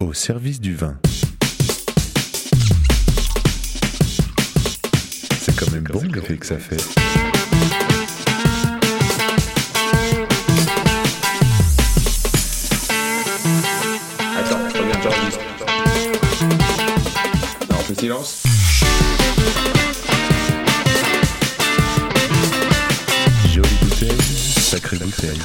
au service du vin. C'est quand même bon l'effet que ça fait. Attends, reviens, j'enregistre. Non, on fait silence. Jolie bouteille, sacrée bouteille.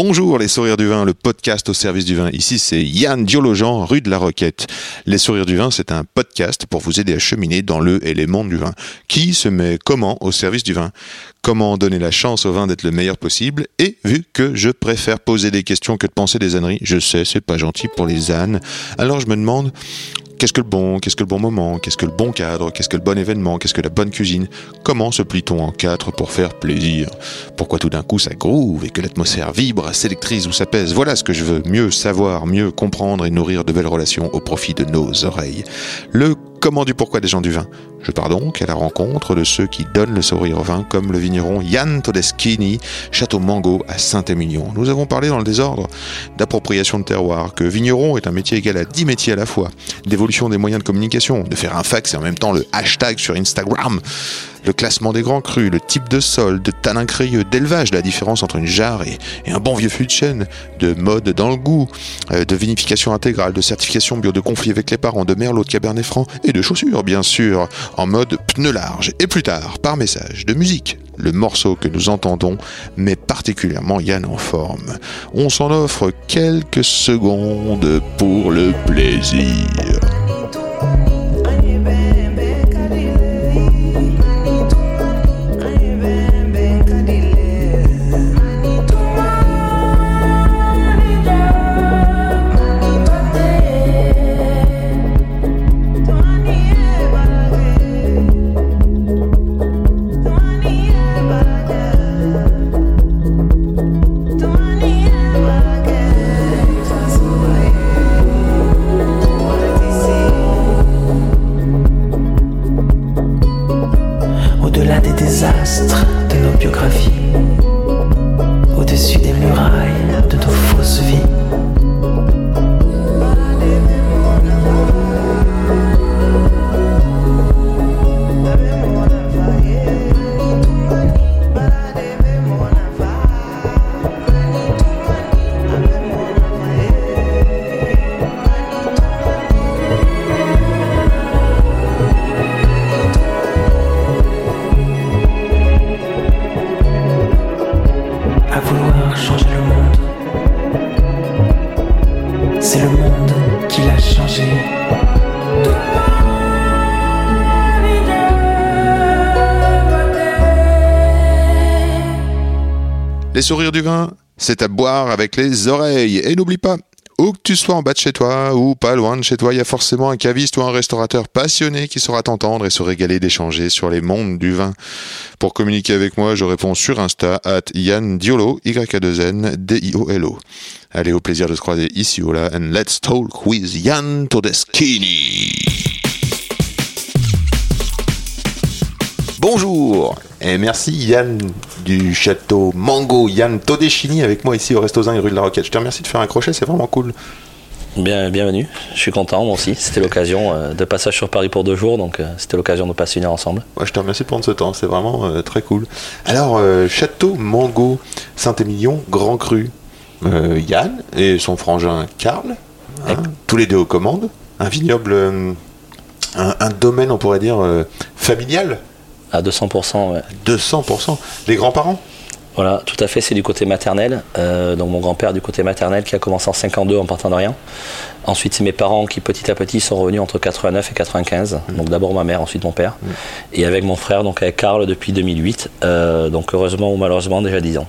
Bonjour les sourires du vin, le podcast au service du vin. Ici c'est Yann Diologen, rue de la Roquette. Les sourires du vin, c'est un podcast pour vous aider à cheminer dans le et les mondes du vin. Qui se met comment au service du vin? Comment donner la chance au vin d'être le meilleur possible? Et vu que je préfère poser des questions que de penser des âneries, je sais, c'est pas gentil pour les ânes. Alors je me demande Qu'est-ce que le bon Qu'est-ce que le bon moment Qu'est-ce que le bon cadre Qu'est-ce que le bon événement Qu'est-ce que la bonne cuisine? Comment se plie-t-on en quatre pour faire plaisir? Pourquoi tout d'un coup ça groove et que l'atmosphère vibre, s'électrise ou s'apaise Voilà ce que je veux. Mieux savoir, mieux comprendre et nourrir de belles relations au profit de nos oreilles. Le comment du pourquoi des gens du vin. Je pars donc à la rencontre de ceux qui donnent le sourire au vin, comme le vigneron Yann Todeschini, Château Mango à Saint-Émilion. Nous avons parlé dans le désordre d'appropriation de terroir, que vigneron est un métier égal à 10 métiers à la fois, d'évolution des moyens de communication, de faire un fax et en même temps le hashtag sur Instagram, le classement des grands crus, le type de sol, de tanin crayeux, d'élevage, la différence entre une jarre et, un bon vieux fût de chêne, de mode dans le goût, euh, de vinification intégrale, de certification bio, de conflit avec les parents, de merlot, de cabernet franc et de chaussures, bien sûr, en mode pneu large. Et plus tard, par message, de musique, le morceau que nous entendons met particulièrement Yann en forme. On s'en offre quelques secondes pour le plaisir. Sourires du vin, c'est à boire avec les oreilles. Et n'oublie pas, où que tu sois en bas de chez toi ou pas loin de chez toi, il y a forcément un caviste ou un restaurateur passionné qui saura t'entendre et se régaler d'échanger sur les mondes du vin. Pour communiquer avec moi, je réponds sur Insta at Yann Diolo, y a 2 n D-I-O-L-O. Allez, au plaisir de se croiser ici ou là, and let's talk with Yann Todeschini. Bonjour et merci Yann du château Mango, Yann Todeschini avec moi ici au Resto Zin et rue de la Roquette. Je te remercie de faire un crochet, c'est vraiment cool. Bien, bienvenue, je suis content moi aussi. C'était l'occasion euh, de passage sur Paris pour deux jours, donc euh, c'était l'occasion de passer une heure ensemble. Ouais, je te remercie de prendre ce temps, c'est vraiment euh, très cool. Alors, château Mango, Saint-Émilion, Grand Cru, Yann et son frangin Karl, hein, tous les deux aux commandes, un vignoble, un, un domaine on pourrait dire familial, À 200%, ouais. 200%. Les grands-parents? Voilà, tout à fait, c'est du côté maternel. Euh, donc mon grand-père du côté maternel qui a commencé en 52 en partant de rien. Ensuite, c'est mes parents qui petit à petit sont revenus entre 89 et 95. Donc d'abord ma mère, ensuite mon père. Et avec mon frère, donc avec Karl depuis 2008. Euh, donc heureusement ou malheureusement déjà 10 ans.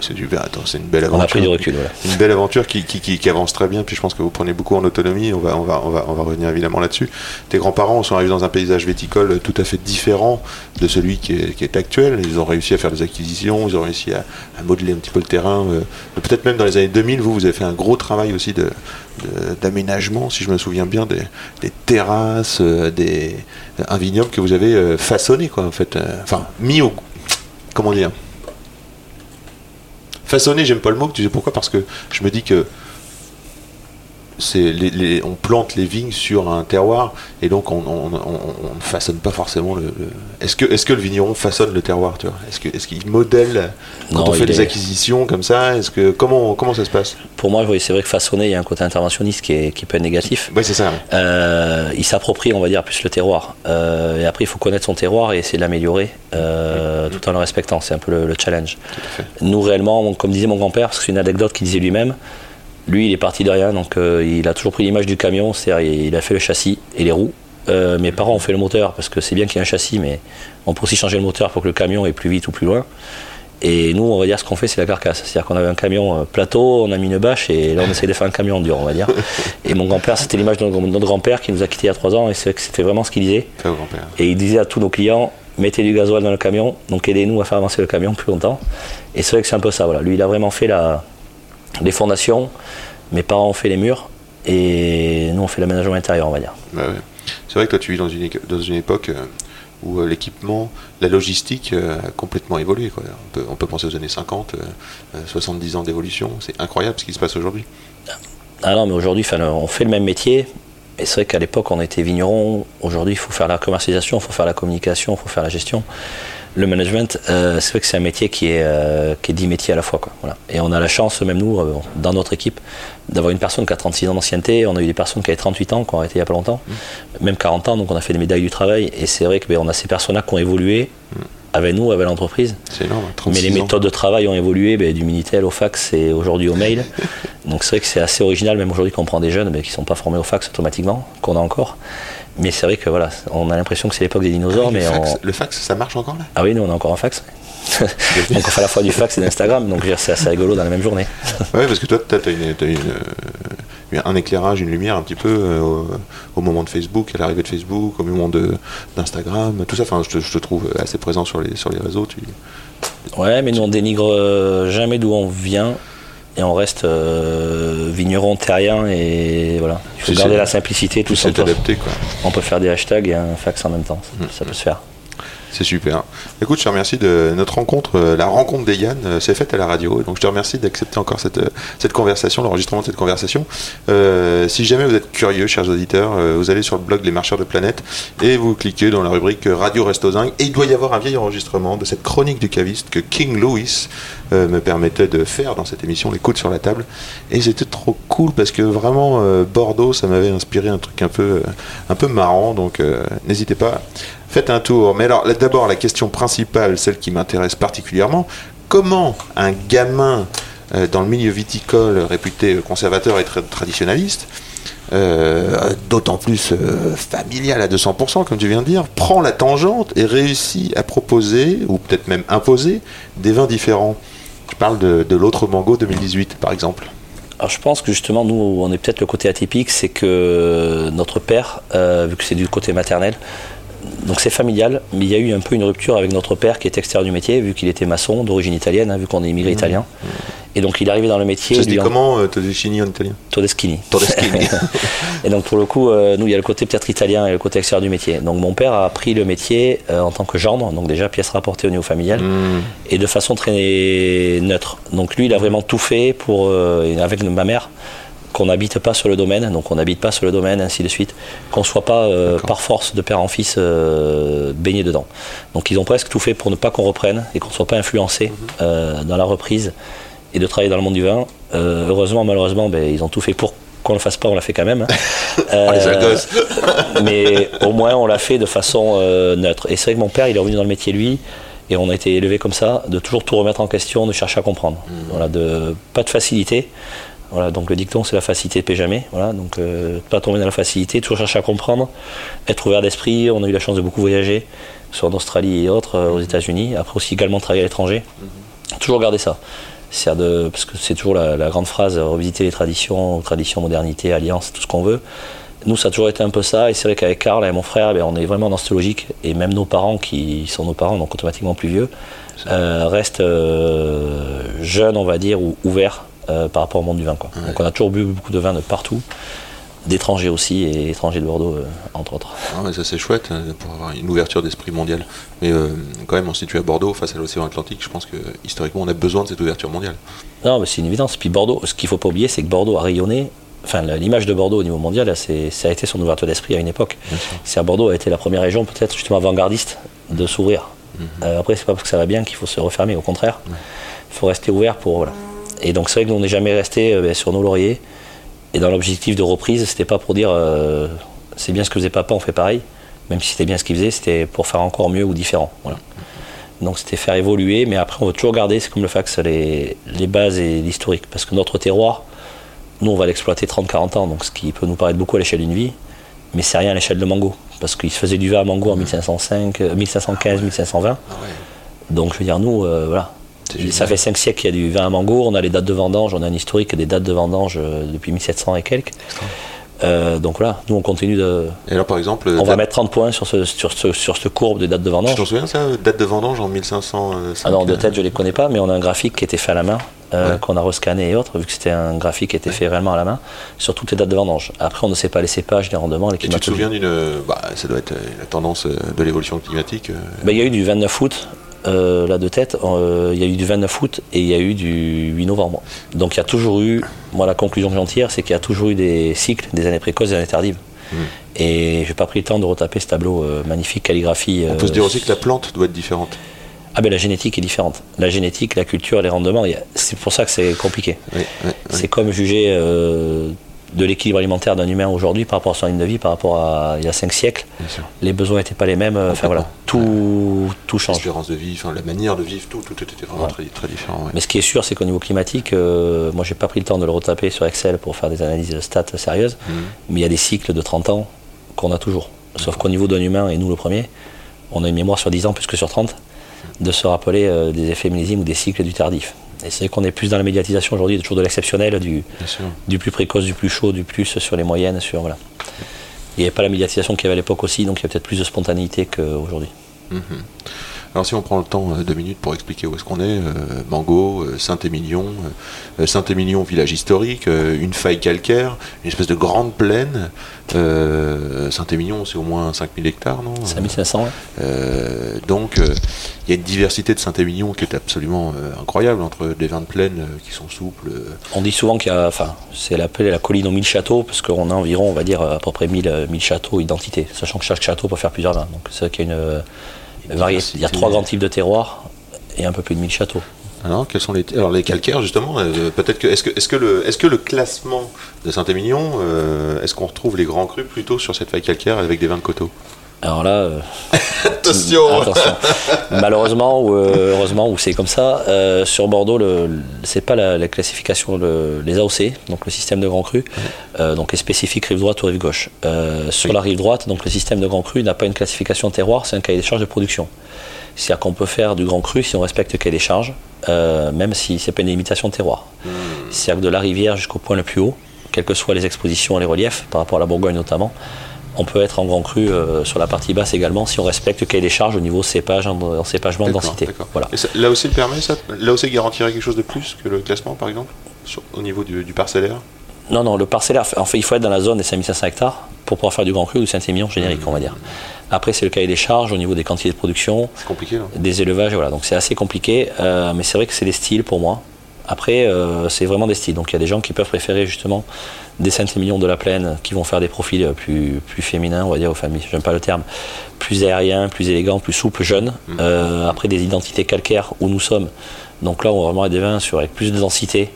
C'est super, attends, c'est une belle On aventure. a pris du recul, voilà. Une belle aventure qui, qui, qui- qui avance très bien, puis je pense que vous prenez beaucoup en autonomie, on va, on va, on va, on va revenir évidemment là-dessus. Tes grands-parents sont arrivés dans un paysage viticole tout à fait différent de celui qui est, qui est actuel. Ils ont réussi à faire des acquisitions, ils ont réussi à, à modeler un petit peu le terrain. euh, Peut-être même dans les années 2000, vous, vous avez fait un gros travail aussi de d'aménagement, si je me souviens bien, des, des terrasses, euh, des, un vignoble que vous avez euh, façonné, quoi, en fait. Enfin, mis au... Comment dire Façonné, j'aime pas le mot, tu sais pourquoi? Parce que je me dis que les, les- on plante les vignes sur un terroir et donc on, ne façonne pas forcément le. le- Est-ce que, est-ce que le vigneron façonne le terroir, tu vois? Est-ce que, est-ce qu'il modèle quand Non, on fait des est- acquisitions comme ça? Est-ce que comment, comment ça se passe? Pour moi, oui, c'est vrai que façonner, il y a un côté interventionniste qui, est, qui peut être négatif. Oui, c'est ça. ouais. Euh, il s'approprie, on va dire, plus le terroir. Euh, et après, il faut connaître son terroir et essayer de l'améliorer euh, tout en le respectant. C'est un peu le, le challenge. Nous, réellement, comme disait mon grand-père, parce que c'est une anecdote qu'il disait lui-même, lui, il est parti de rien, donc euh, il a toujours pris l'image du camion, c'est-à-dire il a fait le châssis et les roues. Euh, mes parents ont fait le moteur parce que c'est bien qu'il y ait un châssis, mais on peut aussi changer le moteur pour que le camion aille plus vite ou plus loin. Et nous, on va dire ce qu'on fait, c'est la carcasse. C'est-à-dire qu'on avait un camion euh, plateau, on a mis une bâche et là, on essaye de faire un camion dur, on va dire. Et mon grand-père, c'était l'image de notre grand-père qui nous a quittés il y a trois ans et c'est vrai que c'était vraiment ce qu'il disait. Et il disait à tous nos clients mettez du gasoil dans le camion, donc aidez-nous à faire avancer le camion plus longtemps. Et c'est vrai que c'est un peu ça. Voilà. Lui, il a vraiment fait la, les fondations, mes parents ont fait les murs, et nous, on fait l'aménagement intérieur, on va dire. Ouais, ouais. C'est vrai que toi, tu vis dans une, dans une époque euh, où euh, l'équipement, la logistique euh, a complètement évolué. Quoi. On, peut, on peut penser aux années 50, euh, euh, 70 ans d'évolution. C'est incroyable ce qui se passe aujourd'hui. Ah non, mais aujourd'hui, on fait le même métier. Et c'est vrai qu'à l'époque, on était vigneron. Aujourd'hui, il faut faire la commercialisation, il faut faire la communication, il faut faire la gestion. Le management, euh, c'est vrai que c'est un métier qui est, euh, qui est 10 métiers à la fois. Quoi. Voilà. Et on a la chance, même nous, euh, dans notre équipe, d'avoir une personne qui a 36 ans d'ancienneté. On a eu des personnes qui avaient 38 ans, qui ont arrêté il n'y a pas longtemps, même 40 ans. Donc on a fait des médailles du travail. Et c'est vrai qu'on a ces personnes-là qui ont évolué avec nous, avec l'entreprise. C'est énorme. hein, Mais 36 les ans. méthodes de travail ont évolué, ben, du Minitel au fax et aujourd'hui au mail. Donc c'est vrai que c'est assez original, même aujourd'hui qu'on prend des jeunes ben, qui ne sont pas formés au fax automatiquement, qu'on a encore. Mais c'est vrai que voilà, on a l'impression que c'est l'époque des dinosaures, Ah, le, mais fax, on... le fax, ça marche encore là? Ah oui, nous on a encore un fax. donc on fait à la fois du fax et d'Instagram, donc c'est assez rigolo dans la même journée. Ouais, parce que toi, tu as, une, euh, un éclairage, une lumière un petit peu euh, au, au moment de Facebook, à l'arrivée de Facebook, au moment de- d'Instagram, tout ça. Enfin, je te, je te trouve assez présent sur les, sur les réseaux. Tu... Ouais, mais nous on dénigre euh, jamais d'où on vient et on reste euh, vigneron terrien et voilà. Il faut garder la simplicité, tout ça. quoi. On peut faire des hashtags et un fax en même temps, ça peut se faire. C'est super. Écoute, je te remercie de notre rencontre, euh, la rencontre des Yann, euh, s'est faite à la radio. Donc je te remercie d'accepter encore cette, euh, conversation, l'enregistrement de cette conversation. Si jamais vous êtes curieux, chers auditeurs, vous allez sur le blog Les Marcheurs de Planète et vous cliquez dans la rubrique Radio Resto Zinc. Et il doit y avoir un vieil enregistrement de cette chronique du caviste que King Louis me permettait de faire dans cette émission, Les coudes sur la table. Et c'était trop cool parce que vraiment, Bordeaux, ça m'avait inspiré un truc un peu, un peu marrant. Donc n'hésitez pas. Faites un tour. Mais alors, d'abord, la question principale, celle qui m'intéresse particulièrement, comment un gamin euh, dans le milieu viticole réputé conservateur et très traditionnaliste, euh, d'autant plus euh, familial à 200%, comme tu viens de dire, prend la tangente et réussit à proposer, ou peut-être même imposer, des vins différents? Je parle de, l'autre Mango 2018, par exemple. Alors je pense que justement, nous, on est peut-être le côté atypique, c'est que notre père, vu que c'est du côté maternel, donc c'est familial, mais il y a eu un peu une rupture avec notre père qui est extérieur du métier, vu qu'il était maçon, d'origine italienne, hein, vu qu'on est immigré italien. Et donc il est arrivé dans le métier. Ça se dit lui, en- comment, euh, Todeschini en italien? Todeschini. Todeschini. et donc pour le coup, euh, nous, il y a le côté peut-être italien et le côté extérieur du métier. Donc mon père a pris le métier euh, en tant que gendre, donc déjà pièce rapportée au niveau familial, Hmm. et de façon très neutre. Donc lui, il a vraiment tout fait pour, avec ma mère, qu'on n'habite pas sur le domaine, donc on n'habite pas sur le domaine, ainsi de suite, qu'on ne soit pas euh, par force de père en fils euh, baigné dedans. Donc ils ont presque tout fait pour ne pas qu'on reprenne et qu'on ne soit pas influencé euh, dans la reprise et de travailler dans le monde du vin. Heureusement, malheureusement, ben, ils ont tout fait pour qu'on ne le fasse pas, on l'a fait quand même. Euh, agosses. mais au moins on l'a fait de façon euh, neutre. Et c'est vrai que mon père, il est revenu dans le métier lui, et on a été élevé comme ça, de toujours tout remettre en question, de chercher à comprendre. Voilà, de pas de facilité. Voilà, donc le dicton c'est la facilité ne paie jamais. Voilà, donc euh, pas tomber dans la facilité, toujours chercher à comprendre, être ouvert d'esprit. On a eu la chance de beaucoup voyager, soit en Australie et autres, euh, aux États-Unis. Après aussi également travailler à l'étranger. Toujours garder ça. De, parce que c'est toujours la, la grande phrase, euh, revisiter les traditions, traditions, modernité, alliance, tout ce qu'on veut. Nous, ça a toujours été un peu ça, et c'est vrai qu'avec Karl et mon frère, ben, on est vraiment dans cette logique, et même nos parents, qui sont nos parents, donc automatiquement plus vieux, euh, restent jeunes, on va dire, ou ouverts euh, par rapport au monde du vin. Quoi. Donc on a toujours bu beaucoup de vin de partout, d'étrangers aussi, et étrangers de Bordeaux, euh, entre autres. Ah, mais ça c'est chouette euh, pour avoir une ouverture d'esprit mondiale. Mais euh, quand même, on se situe à Bordeaux face à l'océan Atlantique. Je pense que historiquement, on a besoin de cette ouverture mondiale. Non, mais c'est une évidence. Puis Bordeaux, ce qu'il ne faut pas oublier, c'est que Bordeaux a rayonné enfin l'image de Bordeaux au niveau mondial, là, ça a été son ouverture d'esprit à une époque. C'est à Bordeaux a été la première région peut-être justement avant-gardiste de s'ouvrir. Euh, après, c'est pas parce que ça va bien qu'il faut se refermer, au contraire. Il faut rester ouvert pour voilà. Et donc c'est vrai que nous on n'est jamais resté euh, ben, sur nos lauriers. Et dans l'objectif de reprise, c'était pas pour dire euh, c'est bien ce que faisait papa, on fait pareil. Même si c'était bien ce qu'il faisait, c'était pour faire encore mieux ou différent. Voilà. Donc c'était faire évoluer, mais après on veut toujours garder, c'est comme le fax, les, les bases et l'historique. Parce que notre terroir, nous on va l'exploiter 30-40 ans, donc ce qui peut nous paraître beaucoup à l'échelle d'une vie, mais c'est rien à l'échelle de Mango. Parce qu'il se faisait du vin à Mango en 1505, euh, 1515, 1520. Donc je veux dire, nous, euh, voilà. Ça fait 5 siècles qu'il y a du vin à Mango, on a les dates de vendange, on a un historique des dates de vendange euh, depuis 1700 et quelques. Euh, donc voilà, nous on continue de. Et alors, par exemple, On va mettre 30 points sur ce, sur ce, sur ce courbe de date de tu vendange. t'en souviens ça Date de vendange en 1500 Ah non, de tête, je les connais pas, mais on a un graphique qui était fait à la main, euh, Ouais. qu'on a rescanné et autres, vu que c'était un graphique qui était fait réellement à la main, sur toutes les dates de vendange. Après, on ne sait pas les cépages, les rendements, les Et tu te souviens d'une. Bah, ça doit être euh, la tendance euh, de l'évolution climatique. euh, Ben, Il y a eu du 29 août, euh, là de tête, euh, il y a eu du 29 août et il y a eu du 8 novembre. Donc il y a toujours eu, moi la conclusion que j'en tire, c'est qu'il y a toujours eu des cycles, des années précoces, des années tardives. Hmm. Et j'ai pas pris le temps de retaper ce tableau euh, magnifique calligraphie. On peut euh, se dire aussi que la plante doit être différente. Ah ben la génétique est différente. La génétique, la culture, les rendements, c'est pour ça que c'est compliqué. Oui, oui, oui. C'est comme juger de l'équilibre alimentaire d'un humain aujourd'hui par rapport à son ligne de vie, par rapport à il y a 5 siècles. Les besoins n'étaient pas les mêmes. Enfin voilà, tout, tout change. L'espérance de vie, la manière de vivre, tout, tout était vraiment Ouais. très, très différent. ouais. Mais ce qui est sûr, c'est qu'au niveau climatique, euh, moi j'ai pas pris le temps de le retaper sur Excel pour faire des analyses de stats sérieuses, Mhm. mais il y a des cycles de 30 ans qu'on a toujours. Sauf qu'au niveau d'un humain, et nous le premier, on a une mémoire sur 10 ans plus que sur 30, de se rappeler euh, des effets millésimes ou des cycles du tardif. Et c'est vrai qu'on est plus dans la médiatisation aujourd'hui, toujours de l'exceptionnel, du, plus précoce, du plus chaud, du plus sur les moyennes, sur voilà. Il n'y avait pas la médiatisation qu'il y avait à l'époque aussi, donc il y a peut-être plus de spontanéité qu'aujourd'hui. Alors si on prend le temps, euh, deux minutes pour expliquer où est-ce qu'on est, euh, Mango, euh, Saint-Émilion, Saint-Émilion, village historique, une faille calcaire, une espèce de grande plaine. Saint-Émilion, c'est au moins 5000 hectares, non 5500, ouais. Euh, donc il y a une diversité de Saint-Émilion qui est absolument incroyable, entre des vins de plaine qui sont souples. On dit souvent qu'il y a, enfin, c'est appelé la colline aux 1000 châteaux, parce qu'on a environ, on va dire, à peu près 1000, euh, 1000 châteaux identités, sachant que chaque château peut faire plusieurs vins. Donc c'est vrai qu'il y a une, Il y a trois grands types de terroirs et un peu plus de 1000 châteaux. Alors, quels sont les alors les calcaires justement euh, Peut-être que est-ce que est-ce que le est-ce que le classement de Saint-Émilion euh, est-ce qu'on retrouve les grands crus plutôt sur cette faille calcaire avec des vins de coteaux? Alors là, euh, Attention attention. Malheureusement ou euh, heureusement, ou c'est comme ça, euh, sur Bordeaux, le, le- c'est pas la, la classification, le- les AOC, donc le système de grand cru, donc est spécifique rive droite ou rive gauche. Sur Oui. la rive droite, donc le système de grand cru n'a pas une classification terroir, c'est un cahier des charges de production. C'est-à-dire qu'on peut faire du grand cru si on respecte le cahier des charges, même si c'est pas une limitation de terroir. C'est-à-dire que de la rivière jusqu'au point le plus haut, quelles que soient les expositions et les reliefs, par rapport à la Bourgogne notamment, on peut être en grand cru euh, sur la partie basse également si on respecte le cahier des charges au niveau cépage, en, en cépagement densité. Voilà. Et ça- là aussi le permet ça Là aussi garantirait quelque chose de plus que le classement par exemple Sur- au niveau du, du parcellaire? Non, non, le parcellaire, en fait, il faut être dans la zone des 5500 hectares pour pouvoir faire du grand cru ou du Saint-Émilion générique, on va dire. Après, c'est le cahier des charges au niveau des quantités de production, compliqué des élevages, voilà. Donc c'est assez compliqué, euh, mais c'est vrai que c'est des styles pour moi. Après, euh, c'est vraiment des styles. Donc il y a des gens qui peuvent préférer justement des Saint-Émilion de la plaine qui vont faire des profils plus, plus féminins, on va dire, aux familles, j'aime pas le terme, plus aériens, plus élégants, plus souples, jeunes. Euh, après, des identités calcaires où nous sommes. Donc là, on va vraiment être des vins sur, avec plus de densité,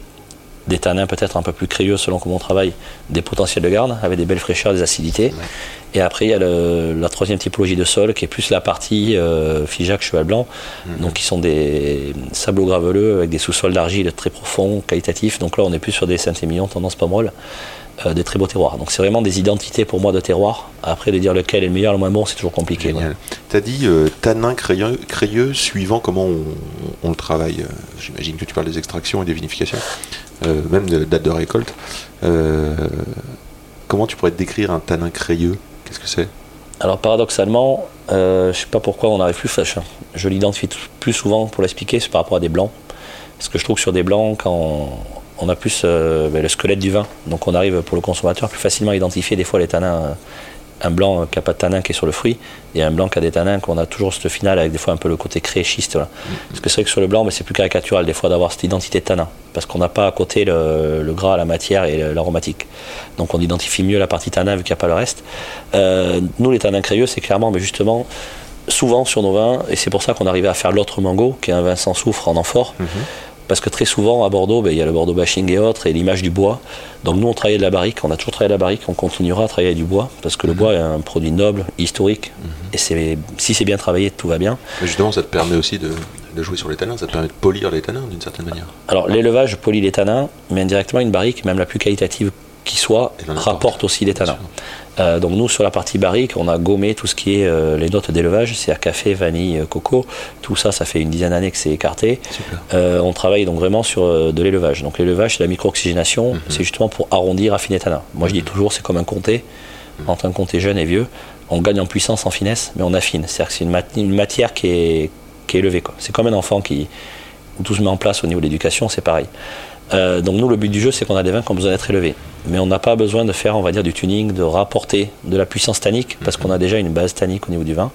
des tanins peut-être un peu plus crayeux selon comment on travaille, des potentiels de garde avec des belles fraîcheurs, des acidités. Et après, il y a le- la troisième typologie de sol qui est plus la partie euh, figeac, cheval blanc, donc qui sont des sables graveleux avec des sous-sols d'argile très profonds, qualitatifs. Donc là, on est plus sur des Saint-Émilion, tendance pomerol, euh, des très beaux terroirs. Donc c'est vraiment des identités pour moi de terroir. Après, de dire lequel est le meilleur, le moins bon, c'est toujours compliqué. Génial. T'as dit euh, tanin crayeux, crayeux suivant comment on, on le travaille. Euh, J'imagine que tu parles des extractions et des vinifications, euh, même de date de récolte. Euh, comment tu pourrais décrire un tanin crayeux? Qu'est-ce que c'est? Alors paradoxalement, euh, je sais pas pourquoi on n'arrive plus, enfin, je, je l'identifie plus souvent pour l'expliquer, c'est par rapport à des blancs. Parce que je trouve que sur des blancs, quand on, on a plus ben, le squelette du vin, donc on arrive pour le consommateur plus facilement à identifier des fois les tanins un blanc qui n'a pas de tanin qui est sur le fruit et un blanc qui a des tanins qu'on a toujours cette finale avec des fois un peu le côté. Là. Parce que c'est vrai que sur le blanc, c'est plus caricatural des fois d'avoir cette identité de tanin parce qu'on n'a pas à côté le, gras, la matière et l'aromatique. Donc on identifie mieux la partie tanin vu qu'il n'y a pas le reste. Euh, nous, les tanins crayeux, c'est clairement, mais justement, souvent sur nos vins, et c'est pour ça qu'on arrivait à faire l'autre mango, qui est un vin sans soufre en amphore. Parce que très souvent à Bordeaux, ben, il y a le Bordeaux bashing et autres, et l'image du bois. Donc nous, on travaillait de la barrique, on a toujours travaillé de la barrique, on continuera à travailler du bois, parce que le bois est un produit noble, historique, et c'est, si c'est bien travaillé, tout va bien. Mais justement, ça te permet aussi de, de jouer sur les tanins, ça te permet de polir les tanins d'une certaine manière. Alors l'élevage polie les tanins, mais indirectement une barrique, même la plus qualitative qui soit, rapporte aussi les tanins. Euh, donc nous sur la partie barrique, on a gommé tout ce qui est euh, les notes d'élevage, c'est-à-dire café, vanille, euh, coco, tout ça, ça fait une dizaine d'années que c'est écarté. Euh, on travaille donc vraiment sur de l'élevage. Donc l'élevage, c'est la micro-oxygénation, Mhm. c'est justement pour arrondir, affiner les tanins. Moi je dis toujours, c'est comme un comté, Mhm. entre un comté jeune et vieux, on gagne en puissance, en finesse, mais on affine. C'est-à-dire que c'est une, mat- une matière qui est, qui est élevée. C'est comme un enfant qui où tout se met en place au niveau de l'éducation, c'est pareil. Euh, donc nous, le but du jeu, c'est qu'on a des vins qui ont besoin d'être élevés. Mais on n'a pas besoin de faire, on va dire, du tuning, de rapporter de la puissance tannique, parce qu'on a déjà une base tannique au niveau du vin.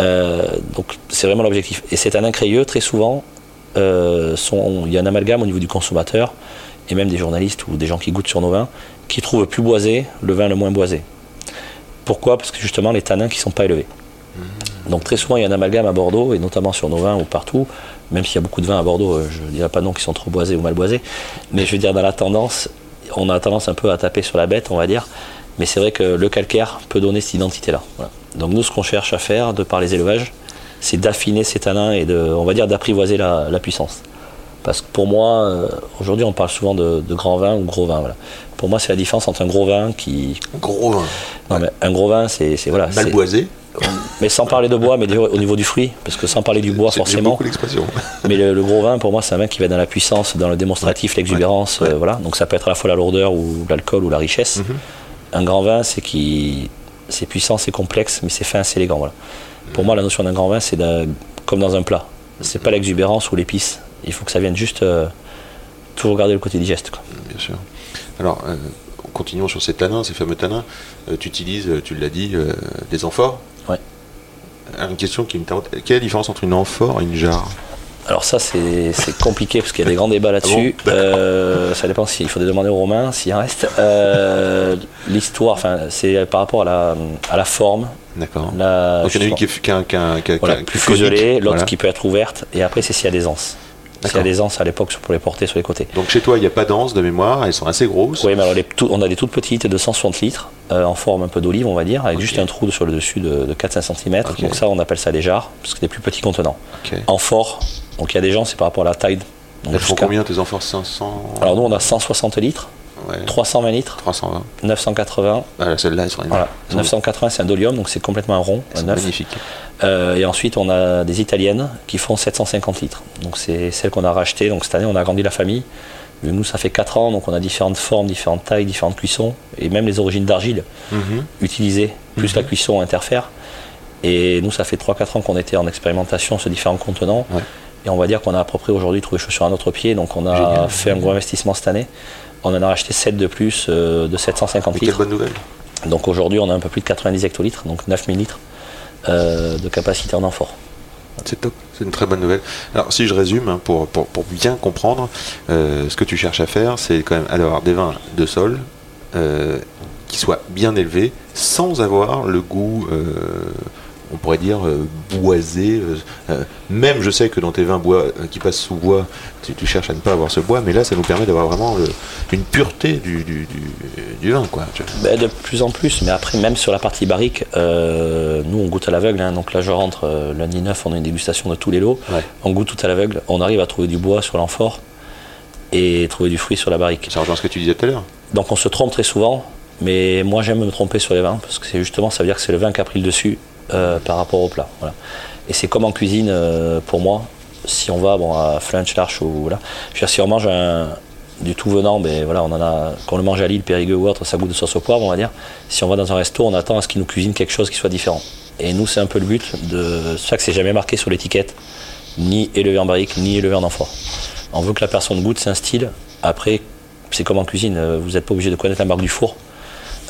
Euh, donc c'est vraiment l'objectif. Et ces tanins crayeux, très souvent, euh, sont, il y a un amalgame au niveau du consommateur, et même des journalistes ou des gens qui goûtent sur nos vins, qui trouvent plus boisé le vin le moins boisé. Pourquoi? Parce que justement, les tanins qui ne sont pas élevés. Donc très souvent, il y a un amalgame à Bordeaux, et notamment sur nos vins ou partout, même s'il y a beaucoup de vins à Bordeaux, euh, je ne dirais pas non qui sont trop boisés ou mal boisés, mais je veux dire, dans la tendance, on a tendance un peu à taper sur la bête, on va dire, mais c'est vrai que le calcaire peut donner cette identité-là. Donc nous, ce qu'on cherche à faire, de par les élevages, c'est d'affiner ces tanins et de, on va dire, d'apprivoiser la puissance. Parce que pour moi, euh, aujourd'hui, on parle souvent de, de grand vin ou gros vin. Voilà. Pour moi, c'est la différence entre un gros vin qui. Gros vin. Non, mais un gros vin, c'est c'est- voilà. Mal c'est- boisé. mais sans parler de bois, mais au niveau du fruit, parce que sans parler du bois forcément. beaucoup l'expression. Mais le, le gros vin, pour moi, c'est un vin qui va dans la puissance, dans le démonstratif, l'exubérance. ouais. euh, voilà. Donc ça peut être à la fois la lourdeur ou l'alcool ou la richesse. Mhm. Un grand vin, c'est qui, c'est puissant, c'est complexe, mais c'est fin, c'est élégant. Voilà. Pour moi, la notion d'un grand vin, c'est comme dans un plat. C'est pas l'exubérance ou l'épice. Il faut que ça vienne juste euh, toujours garder le côté digeste. quoi. Bien sûr. Alors, euh, continuons sur ces tanins, ces fameux tanins. Euh, tu utilises, euh, tu l'as dit, des amphores. Ouais. Une question qui me taraude. Quelle est la différence entre une amphore et une jarre? Alors ça, c'est compliqué parce qu'il y a des grands débats là-dessus. Ah bon? Euh, ça dépend s'il faut les demander aux Romains, s'il en reste. L'histoire, enfin, c'est par rapport à la, à la forme. D'accord. Donc il y en a une qui est, voilà, plus fuselée, l'autre voilà. qui peut être ouverte, et après c'est s'il y a des anses. S'il y a des anses à l'époque pour les porter sur les côtés. Donc chez toi, il n'y a pas d'anse de mémoire, elles sont assez grosses. Oui, mais alors les tout- on a des toutes petites de 160 litres, euh, en forme un peu d'olive, on va dire, avec juste un trou sur le dessus de, de 4-5 cm. Donc ça, on appelle ça des jarres, parce que c'est des plus petits contenants. En fort, donc il y a des gens, c'est par rapport à la taille. Donc Elles font combien tes amphores 500 alors nous, on a 160 litres, ouais, 320 litres, 320. 980. Ah, sont Voilà. elles sont- 980, c'est un dolium, donc c'est complètement un rond, magnifiques. Euh, et ensuite, on a des italiennes qui font 750 litres. Donc, c'est celles qu'on a rachetées. Donc, cette année, on a agrandi la famille. Nous, ça fait 4 ans, donc on a différentes formes, différentes tailles, différentes cuissons, et même les origines d'argile Mhm. utilisées, plus la cuisson interfère. Et nous, ça fait 3-4 ans qu'on était en expérimentation sur différents contenants. Ouais. Et on va dire qu'on a à peu près aujourd'hui trouvé chaussures à notre pied. Donc, on a Génial. fait un gros investissement cette année. On en a racheté 7 de plus euh, de 750 Mais quelle litres. bonne nouvelle. Donc, aujourd'hui, on a un peu plus de 90 hectolitres, donc 9000 litres euh, de capacité en amphore. C'est top, c'est une très bonne nouvelle. Alors si je résume, hein, pour, pour, pour bien comprendre, euh, ce que tu cherches à faire, c'est quand même alors des vins de sol qui soient bien élevés, sans avoir le goût, on pourrait dire, euh, boisé. euh, euh, même je sais que dans tes vins bois, qui passent sous bois, tu, tu cherches à ne pas avoir ce bois, mais là ça nous permet d'avoir vraiment le- une pureté du, du, du, du vin. Quoi. Ben, de plus en plus, mais après, même sur la partie barrique, nous on goûte à l'aveugle. hein. donc là, je rentre lundi 9, on a une dégustation de tous les lots. Ouais. On goûte tout à l'aveugle. On arrive à trouver du bois sur l'amphore et trouver du fruit sur la barrique. Ça rejoint ce que tu disais tout à l'heure. Donc on se trompe très souvent, mais moi j'aime me tromper sur les vins parce que c'est justement, ça veut dire que c'est le vin qui a pris le dessus euh, par rapport au plat. Et c'est comme en cuisine euh, pour moi. Si on va bon, à Flunch, l'Arche ou voilà, je veux dire, si on mange du tout venant, ben voilà, on en a, qu'on le mange à Lille, Périgueux ou autre, ça goûte de sauce au poivre, on va dire. Si on va dans un resto, on attend à ce qu'ils nous cuisinent quelque chose qui soit différent. Et nous, c'est un peu le but de c'est ça que c'est jamais marqué sur l'étiquette, ni élevé en barrique, ni élevé en amphore. On veut que la personne goûte, c'est un style. Après, c'est comme en cuisine, euh, vous n'êtes pas obligé de connaître la marque du four.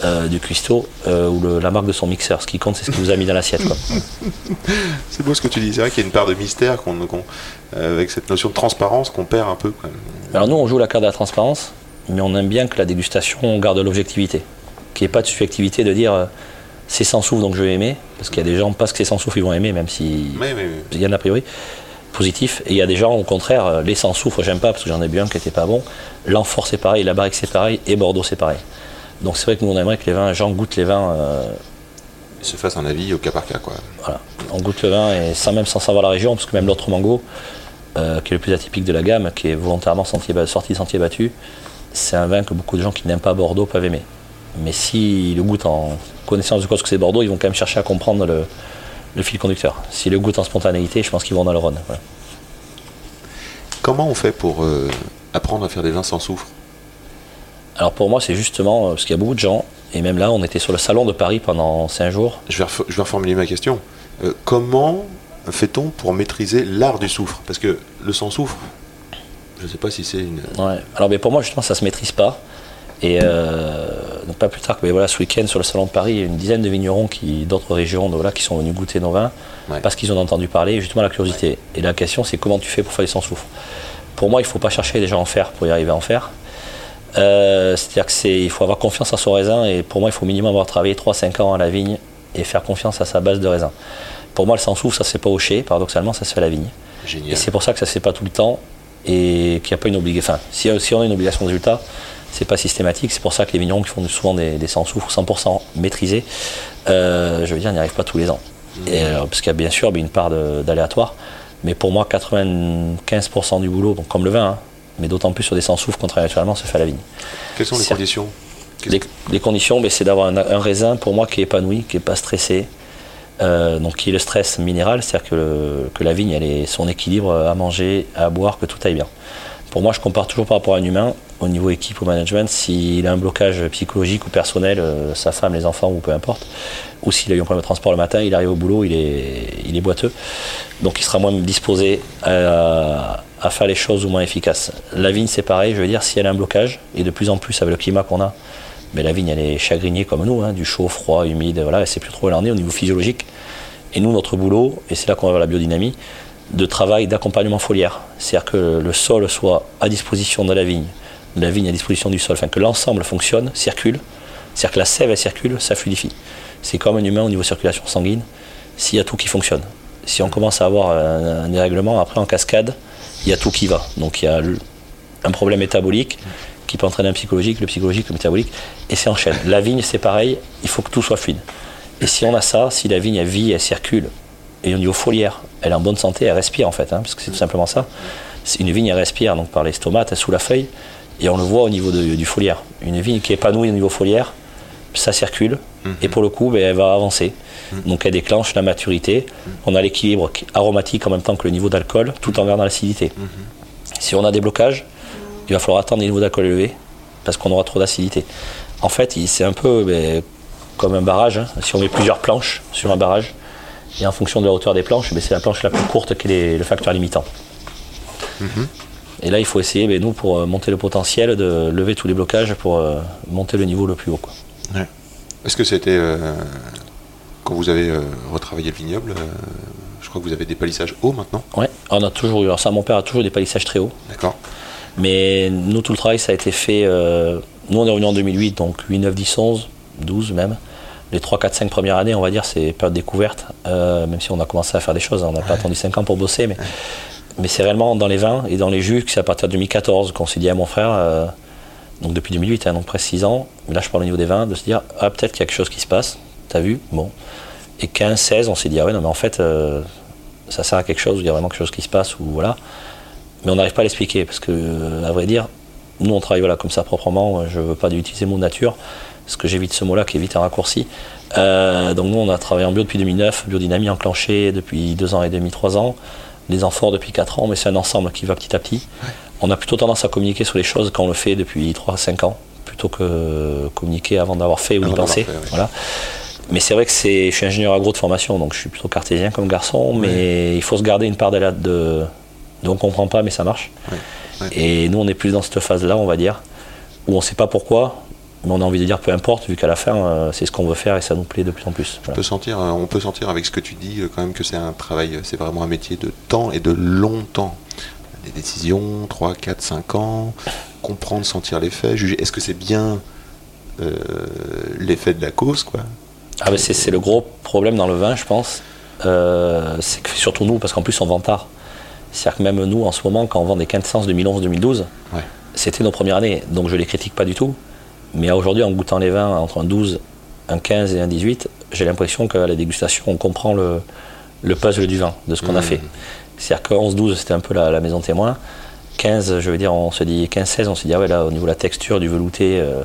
Euh, du cuistot euh, ou le- la marque de son mixeur. Ce qui compte, c'est ce qu'il vous a mis dans l'assiette. C'est beau ce que tu dis. C'est vrai qu'il y a une part de mystère qu'on, euh, avec cette notion de transparence qu'on perd un peu. Alors nous, on joue la carte de la transparence, mais on aime bien que la dégustation on garde l'objectivité. Qu'il n'y ait pas de subjectivité de dire c'est sans souffle donc je vais aimer, parce qu'il y a des gens, parce que c'est sans souffle, ils vont aimer, même si il y en a a priori positif. Et il y a des gens, au contraire, les sans soufre, j'aime pas parce que j'en ai bu un qui était pas bon. L'amphore, c'est pareil, la barrique, c'est pareil, et Bordeaux, c'est pareil. Donc c'est vrai que nous, on aimerait que les vins, gens goûtent les vins, euh, se fasse un avis au cas par cas. Quoi. voilà. On goûte le vin, et sans même sans savoir la région, parce que même l'autre mango, euh, qui est le plus atypique de la gamme, qui est volontairement sentier sorti sentier battu, c'est un vin que beaucoup de gens qui n'aiment pas Bordeaux peuvent aimer. Mais s'ils le goûtent en connaissance de quoi ce que c'est Bordeaux, ils vont quand même chercher à comprendre le, le fil conducteur. S'ils le goûtent en spontanéité, je pense qu'ils vont dans le Rhône. voilà. Comment on fait pour euh, apprendre à faire des vins sans soufre? Alors pour moi, c'est justement euh, parce qu'il y a beaucoup de gens, et même là, on était sur le salon de Paris pendant 5 jours. je vais, je vais reformuler ma question. Euh, comment fait-on pour maîtriser l'art du soufre? Parce que le sans soufre, je ne sais pas si c'est une. Ouais. Alors mais pour moi, justement, ça se maîtrise pas. Et euh, donc pas plus tard que mais voilà, ce week-end sur le salon de Paris, il y a une dizaine de vignerons qui, d'autres régions voilà, qui sont venus goûter nos vins Ouais. parce qu'ils ont entendu parler, justement la curiosité. Et la question, c'est comment tu fais pour faire des sans soufre Pour moi, il ne faut pas chercher déjà à en faire pour y arriver à en faire. Euh, C'est-à-dire que c'est, il faut avoir confiance en son raisin et pour moi, il faut minimum avoir travaillé 3-5 ans à la vigne et faire confiance à sa base de raisin. Pour moi, le sans soufre, ça se fait pas au chai, paradoxalement, ça se fait à la vigne. Et c'est pour ça que ça se fait pas tout le temps et qu'il n'y a pas une obligation. Enfin, si, si on a une obligation de résultat, c'est pas systématique. C'est pour ça que les vignerons qui font souvent des, des sans soufre 100% maîtrisés, euh, je veux dire, n'y arrivent pas tous les ans. Et, euh, parce qu'il y a bien sûr une part d'aléatoire. Mais pour moi, 95% du boulot, donc comme le vin, hein, mais d'autant plus sur des sans soufre qu'on travaille actuellement, se fait à la vigne. Quelles sont les conditions? Les, les conditions, ben, c'est d'avoir un, un raisin pour moi qui est épanoui, qui n'est pas stressé. Euh, donc qui est le stress minéral, c'est-à-dire que, la vigne, elle est son équilibre à manger, à boire, que tout aille bien. Pour moi, je compare toujours par rapport à un humain, au niveau équipe ou management, s'il a un blocage psychologique ou personnel, euh, sa femme, les enfants ou peu importe, ou s'il a eu un problème de transport le matin, il arrive au boulot, il est, boiteux, donc il sera moins disposé à, faire les choses ou moins efficaces. La vigne, c'est pareil, je veux dire, si elle a un blocage, et de plus en plus avec le climat qu'on a, mais la vigne, elle est chagrinée comme nous, hein, du chaud, froid, humide, voilà, elle sait plus trop où au niveau physiologique. Et nous, notre boulot, et c'est là qu'on va voir la biodynamie, de travail d'accompagnement foliaire. C'est-à-dire que le sol soit à disposition de la vigne, la vigne à disposition du sol, enfin que l'ensemble fonctionne, circule. C'est-à-dire que la sève, elle circule, ça fluidifie. C'est comme un humain au niveau circulation sanguine, s'il y a tout qui fonctionne. Si on commence à avoir un, dérèglement, après en cascade, il y a tout qui va. Donc il y a un problème métabolique qui peut entraîner un psychologique, le psychologique, le métabolique, et c'est en chaîne. La vigne, c'est pareil, il faut que tout soit fluide. Et si on a ça, si la vigne, elle vit, elle circule, et au niveau foliaire, elle est en bonne santé, elle respire en fait, hein, parce que c'est tout simplement ça. Une vigne, elle respire donc par les stomates, sous la feuille, et on le voit au niveau de- du foliaire. Une vigne qui est épanouie au niveau foliaire, ça circule, et pour le coup, ben, elle va avancer. Donc elle déclenche la maturité. On a l'équilibre qui- aromatique en même temps que le niveau d'alcool, tout en gardant l'acidité. Si on a des blocages, il va falloir attendre des niveaux d'alcool élevés, parce qu'on aura trop d'acidité. En fait, c'est un peu ben, comme un barrage. hein. Si on met plusieurs planches sur un barrage, et en fonction de la hauteur des planches, ben, c'est la planche la plus courte qui est le facteur limitant. Et là, il faut essayer, ben, nous, pour euh, monter le potentiel, de lever tous les blocages pour euh, monter le niveau le plus haut. quoi. Est-ce que c'était euh, quand vous avez euh, retravaillé le vignoble euh, Je crois que vous avez des palissages hauts maintenant? Ouais, on a toujours eu. Alors ça, mon père a toujours eu des palissages très hauts. D'accord. Mais nous, tout le travail, ça a été fait. nous, on est revenu en 2008, donc 8, 9, 10, 11, 12 même. Les 3, 4, 5 premières années, on va dire, c'est période découverte. euh, même si on a commencé à faire des choses, hein, on n'a pas attendu 5 ans pour bosser. Mais, mais c'est réellement dans les vins et dans les jus que c'est à partir de 2014 qu'on s'est dit à mon frère, euh, donc depuis 2008, hein, donc presque 6 ans, mais là je parle au niveau des vins, de se dire, ah, peut-être qu'il y a quelque chose qui se passe, t'as vu Bon. Et 15, 16, on s'est dit, ah ouais, non, mais en fait, euh, ça sert à quelque chose, il y a vraiment quelque chose qui se passe, ou voilà mais on n'arrive pas à l'expliquer parce que, à vrai dire, nous on travaille voilà, comme ça proprement. Je ne veux pas utiliser mot nature parce que j'évite ce mot-là qui est vite un raccourci. Euh, donc nous on a travaillé en bio depuis 2009, biodynamie enclenchée depuis deux ans et demi, trois ans, les amphores depuis quatre ans, mais c'est un ensemble qui va petit à petit. On a plutôt tendance à communiquer sur les choses quand on le fait depuis 3-5 ans, plutôt que communiquer avant d'avoir fait ou d'y penser. fait, oui. Voilà. Mais c'est vrai que je suis ingénieur agro de formation, donc je suis plutôt cartésien comme garçon, mais il faut se garder une part de, de, de on comprend pas, mais ça marche. Et nous, on est plus dans cette phase-là, on va dire, où on ne sait pas pourquoi, Mais on a envie de dire peu importe, vu qu'à la fin, euh, c'est ce qu'on veut faire et ça nous plaît de plus en plus. On Voilà. peut sentir, euh, on peut sentir avec ce que tu dis euh, quand même que c'est un travail, c'est vraiment un métier de temps et de longtemps. Des décisions, 3, 4, 5 ans, comprendre, sentir l'effet, juger. Est-ce que c'est bien euh, l'effet de la cause, quoi? Ah, mais c'est c'est le gros problème dans le vin, je pense. Euh, c'est que surtout nous, parce qu'en plus on vend tard. C'est-à-dire que même nous, en ce moment, quand on vend des quintences 2011-2012, Ouais. c'était nos premières années. Donc je les critique pas du tout. Mais aujourd'hui, en goûtant les vins entre un 12, un 15 et un 18, j'ai l'impression qu'à la dégustation, on comprend le, le puzzle du vin, de ce qu'on a Mmh. fait. C'est-à-dire que 11-12, c'était un peu la, la maison témoin. 15, je veux dire, on se dit 15-16, on se dit, ah ouais, là, au niveau de la texture, du velouté, euh,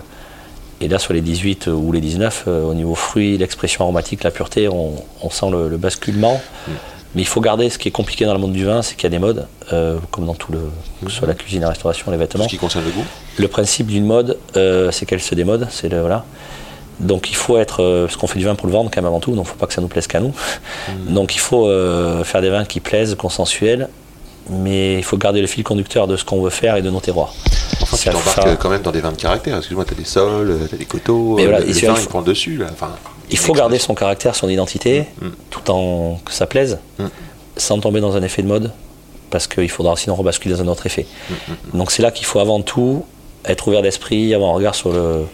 et là, sur les 18 ou les 19, euh, au niveau fruits, l'expression aromatique, la pureté, on, on sent le, le basculement. Mais il faut garder ce qui est compliqué dans le monde du vin, c'est qu'il y a des modes, euh, comme dans tout le, que ce soit la cuisine, la restauration, les Tout vêtements. ce qui concerne le goût Le principe d'une mode, euh, c'est qu'elle se démode. C'est le, voilà. Donc il faut être, euh, parce qu'on fait du vin pour le vendre quand même avant tout, donc il ne faut pas que ça nous plaise qu'à nous. Donc il faut faire des vins qui plaisent, consensuels, mais il faut garder le fil conducteur de ce qu'on veut faire et de nos terroirs. Enfin, tu Ça t'embarques euh, quand même dans des vins de caractère. Excuse-moi, t'as des sols, euh, t'as des coteaux, Mais euh, voilà, le, il le faut- vin, il il faut- prend le dessus, là. Enfin, Il faut garder son caractère, son identité, Mm. tout en que ça plaise, Mm. sans tomber dans un effet de mode, parce qu'il faudra sinon rebasculer dans un autre effet. Mm, Donc c'est là qu'il faut avant tout être ouvert d'esprit, avoir un regard sur le,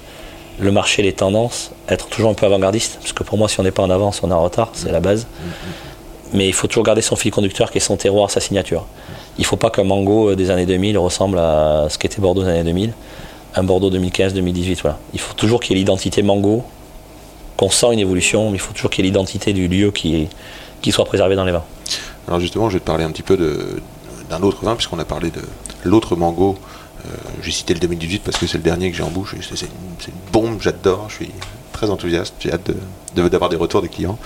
le marché, les tendances, être toujours un peu avant-gardiste, parce que pour moi, si on n'est pas en avance, on est en retard, c'est la base. Mais il faut toujours garder son fil conducteur, qui est son terroir, sa signature. Il ne faut pas qu'un mango euh, des années 2000 ressemble à ce qu'était Bordeaux des années 2000, un Bordeaux 2015-2018. Voilà. Il faut toujours qu'il y ait l'identité mango, qu'on sent une évolution, mais il faut toujours qu'il y ait l'identité du lieu qui, soit préservée dans les vins. Alors justement, je vais te parler un petit peu d'un autre vin, puisqu'on a parlé de l'autre mango. Euh, j'ai cité le 2018 parce que c'est le dernier que j'ai en bouche. C'est une, une bombe, j'adore, je suis très enthousiaste, j'ai hâte de- de- d'avoir des retours des clients.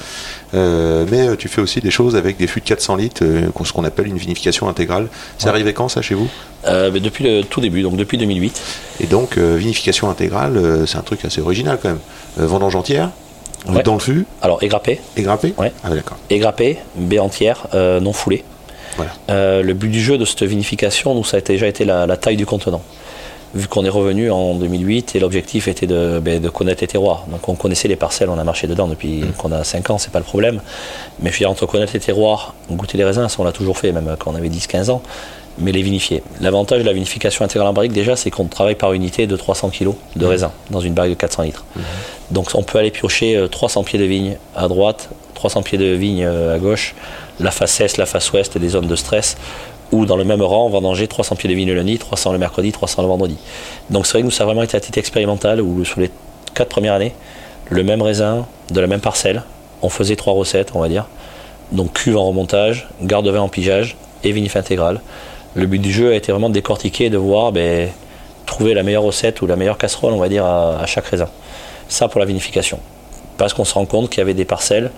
Euh, mais euh, tu fais aussi des choses avec des fûts de 400 litres, euh, ce qu'on appelle une vinification intégrale. C'est Ouais. arrivé quand ça chez vous? Euh, mais depuis le tout début, donc depuis 2008. Et donc, vinification intégrale, c'est un truc assez original quand même. Vendange entière, Ouais. dans le fût, Alors égrappé, et grappé Ouais. Ah, d'accord. égrappé, baie entière, non foulée. Voilà. Le but du jeu de cette vinification, nous, ça a déjà été la, la taille du contenant. Vu qu'on est revenu en 2008 et l'objectif était de, ben, de connaître les terroirs. Donc on connaissait les parcelles, on a marché dedans depuis qu'on a 5 ans, c'est pas le problème. Mais je veux dire, entre connaître les terroirs, goûter les raisins, ça on l'a toujours fait, même quand on avait 10-15 ans, mais les vinifier. L'avantage de la vinification intégrale en barrique, déjà, c'est qu'on travaille par unité de 300 kg de raisin dans une barrique de 400 litres. Donc on peut aller piocher euh, 300 pieds de vigne à droite, 300 pieds de vigne euh, à gauche, la face est, la face ouest, des zones de stress, ou dans le même rang, on vendanger 300 pieds de vigne le lundi, 300 le mercredi, 300 le vendredi. Donc c'est vrai que nous, ça a vraiment été à titre expérimental, où sur les 4 premières années, le même raisin, de la même parcelle, on faisait trois recettes, on va dire. Donc cuve en remontage, garde de vin en pigeage et vinif intégral. Le but du jeu a été vraiment de décortiquer de voir, ben, trouver la meilleure recette ou la meilleure casserole, on va dire, à, à chaque raisin. Ça pour la vinification. Parce qu'on se rend compte qu'il y avait des parcelles,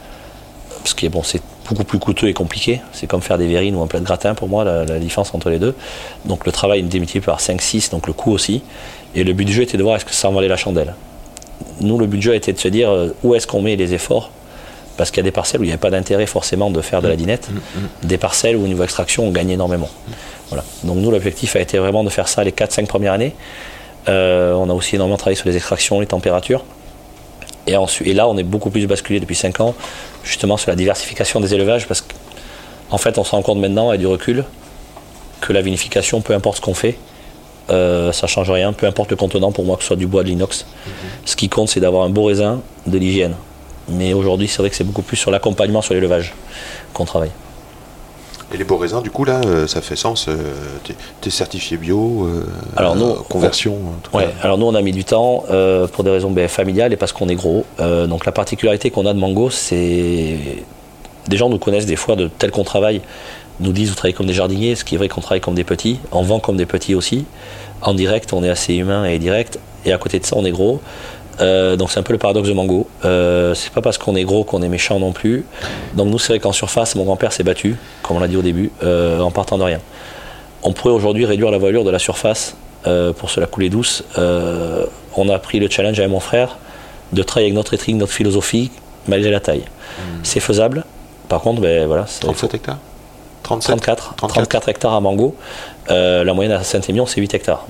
parce que bon, c'est beaucoup plus coûteux et compliqué. C'est comme faire des verrines ou un plat de gratin pour moi, la, la différence entre les deux. Donc le travail est multiplié par 5-6, donc le coût aussi. Et le but du jeu était de voir est-ce que ça en valait la chandelle. Nous, le but du jeu était de se dire euh, où est-ce qu'on met les efforts? Parce qu'il y a des parcelles où il n'y avait pas d'intérêt forcément de faire de la dinette. Des parcelles où au niveau extraction, on gagne énormément. Voilà. Donc nous, l'objectif a été vraiment de faire ça les 4-5 premières années. Euh, on a aussi énormément travaillé sur les extractions, les températures. Et, ensuite, et là, on est beaucoup plus basculé depuis 5 ans, justement sur la diversification des élevages, parce qu'en fait, on se rend compte maintenant, avec du recul, que la vinification, peu importe ce qu'on fait, euh, ça change rien, peu importe le contenant pour moi, que ce soit du bois, de l'inox. Ce qui compte, c'est d'avoir un beau raisin, de l'hygiène. Mais aujourd'hui, c'est vrai que c'est beaucoup plus sur l'accompagnement, sur l'élevage qu'on travaille. Et les beaux raisins, du coup, là, euh, ça fait sens. euh, t'es- T'es certifié bio, euh, Alors, nous, conversion. en tout Ouais, cas. alors nous on a mis du temps pour des raisons ben, familiales et parce qu'on est gros. Donc la particularité qu'on a de Mango, c'est. Des gens nous connaissent des fois de tel qu'on travaille, nous disent vous travaillez comme des jardiniers, ce qui est vrai qu'on travaille comme des petits, on vend comme des petits aussi. En direct, on est assez humain et direct, et à côté de ça, on est gros. Euh, donc c'est un peu le paradoxe de Mango. Euh, c'est pas parce qu'on est gros qu'on est méchant non plus. Donc nous c'est vrai qu'en surface, mon grand-père s'est battu, comme on l'a dit au début, euh, en partant de rien. On pourrait aujourd'hui réduire la voilure de la surface euh, pour se la couler douce. On a pris le challenge avec mon frère de travailler avec notre étrique, notre philosophie, malgré la taille. C'est faisable. Par contre, ben, voilà, c'est 37 hectares? 37 34, 34. 34 hectares à Mango. La moyenne à Saint-Émilion, c'est 8 hectares.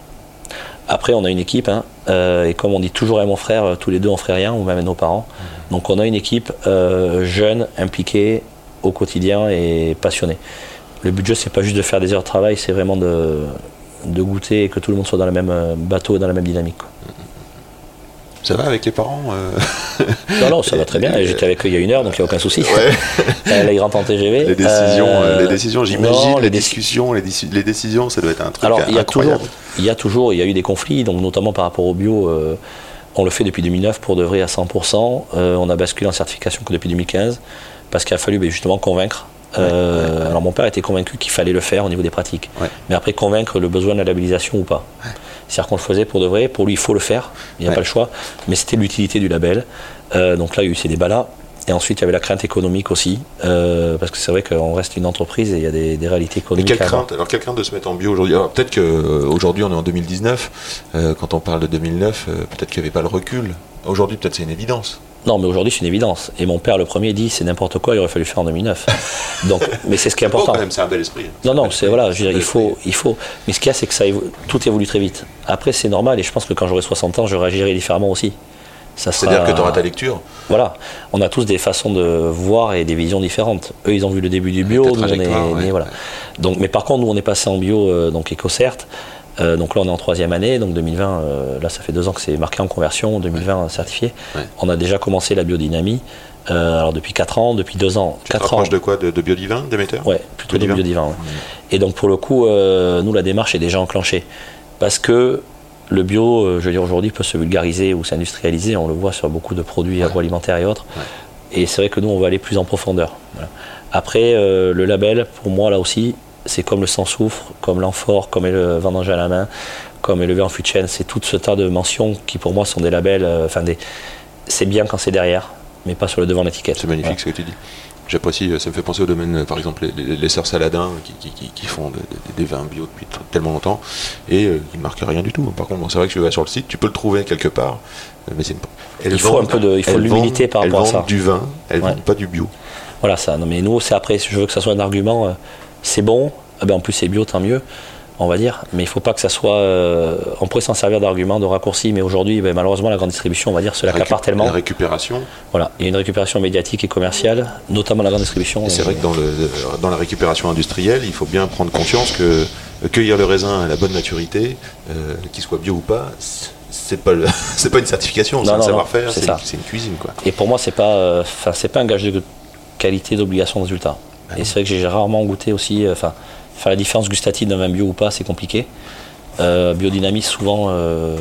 Après, on a une équipe, hein, euh, et comme on dit toujours à mon frère, euh, tous les deux on ferait rien, ou même à nos parents. Donc on a une équipe euh, jeune, impliquée au quotidien et passionnée. Le jeu, c'est pas juste de faire des heures de travail, c'est vraiment de, de goûter et que tout le monde soit dans le même bateau et dans la même dynamique. quoi. Ça va avec les parents euh Non, non, ça va très bien. J'étais avec eux il y a une heure, donc il n'y a aucun souci. Ouais. Euh, ils rentrent en TGV. Les décisions, Euh, les décisions, j'imagine, les, les discussions, les, déci- les décisions, ça doit être un truc Alors, il y a toujours, il y a toujours, il y a eu des conflits, donc notamment par rapport au bio. euh, on le fait depuis 2009 pour de vrai à 100%. Euh, on a basculé en certification que depuis 2015 parce qu'il a fallu ben, justement convaincre. Euh, Alors mon père était convaincu qu'il fallait le faire au niveau des pratiques, mais après convaincre le besoin de la labellisation ou pas. C'est-à-dire qu'on le faisait pour de vrai, pour lui il faut le faire, il n'y a Ouais. pas le choix, mais c'était l'utilité du label. Euh, donc là il y a eu ces débats-là. Et ensuite il y avait la crainte économique aussi, euh, parce que c'est vrai qu'on reste une entreprise et il y a des, des réalités Mais économiques. quelle à avoir. crainte Alors quelle crainte de se mettre en bio aujourd'hui Alors peut-être qu'aujourd'hui on est en 2019. euh, quand on parle de 2009, euh, peut-être qu'il n'y avait pas le recul. Aujourd'hui peut-être c'est une évidence. Non, mais aujourd'hui, c'est une évidence. Et mon père, le premier, dit c'est n'importe quoi, il aurait fallu faire en 2009. Donc, mais c'est ce qui est important. quand même, c'est un bel esprit. Non, non, Un c'est voilà, je veux dire, il faut, il faut. Mais ce qu'il y a, c'est que ça évo- tout évolue très vite. Après, c'est normal, et je pense que quand j'aurai 60 ans, je réagirai différemment aussi. Sera- C'est-à-dire que tu auras ta lecture. Voilà, on a tous des façons de voir et des visions différentes. Eux, ils ont vu le début du bio, nous, on est, ouais, mais voilà. Donc, mais par contre, nous, on est passé en bio, euh, donc EcoCert. Euh, donc là, on est en troisième année, donc 2020, euh, là, ça fait deux ans que c'est marqué en conversion, 2020 certifié. Ouais. On a déjà commencé la biodynamie, euh, alors depuis 4 ans, depuis 2 ans. Tu te 4 ans. de quoi De, de biodivin, d'émetteur Ouais, plutôt de Biodivin. ouais. Et donc pour le coup, nous la démarche est déjà enclenchée. Parce que le bio, je veux dire aujourd'hui, peut se vulgariser ou s'industrialiser. On le voit sur beaucoup de produits agroalimentaires et autres. Et c'est vrai que nous, on va aller plus en profondeur. Voilà. Après, le label, pour moi, là aussi, c'est comme le sans-soufre, comme l'amphore, comme le vendanger à la main, comme élevé en fût de chêne. C'est tout ce tas de mentions qui, pour moi, sont des labels. euh, Enfin, des... c'est bien quand c'est derrière, mais pas sur le devant de l'étiquette. C'est magnifique ce que tu dis. J'apprécie, euh, ça me fait penser au domaine, euh, par exemple, les, les, les sœurs Saladin qui, qui, qui- qui font de- de- des vins bio depuis tellement longtemps et euh, ils ne marquent rien du tout. Par contre, bon, c'est vrai que je vais sur le site, tu peux le trouver quelque part, mais c'est une- Il faut un peu de- il faut l'humilité par rapport à elles vendent ça. du vin, elles Ouais. vendent pas du bio. Voilà ça. Non mais nous c'est après. Je veux que ça soit un argument, euh, c'est bon. Ah ben, en plus c'est bio, tant mieux. On va dire. Mais il faut pas que ça soit. euh, on pourrait s'en servir d'argument, de raccourci. Mais aujourd'hui, ben, malheureusement, la grande distribution, on va dire, se La l'accapare tellement. La récupération, Voilà. Il y a une récupération médiatique et commerciale, notamment la grande distribution. c'est vrai que dans, le, dans la récupération industrielle, il faut bien prendre conscience que euh, cueillir le raisin à la bonne maturité, euh, qu'il soit bio ou pas, c'est- pas, le- c'est pas une certification, c'est un savoir-faire, c'est une, cuisine. quoi. Et pour moi, c'est pas, euh, c'est pas un gage de qualité, d'obligation de résultat. Et c'est vrai que j'ai rarement goûté aussi, euh, enfin, faire la différence gustative d'un vin bio ou pas, c'est compliqué. Euh, biodynamie, souvent, euh,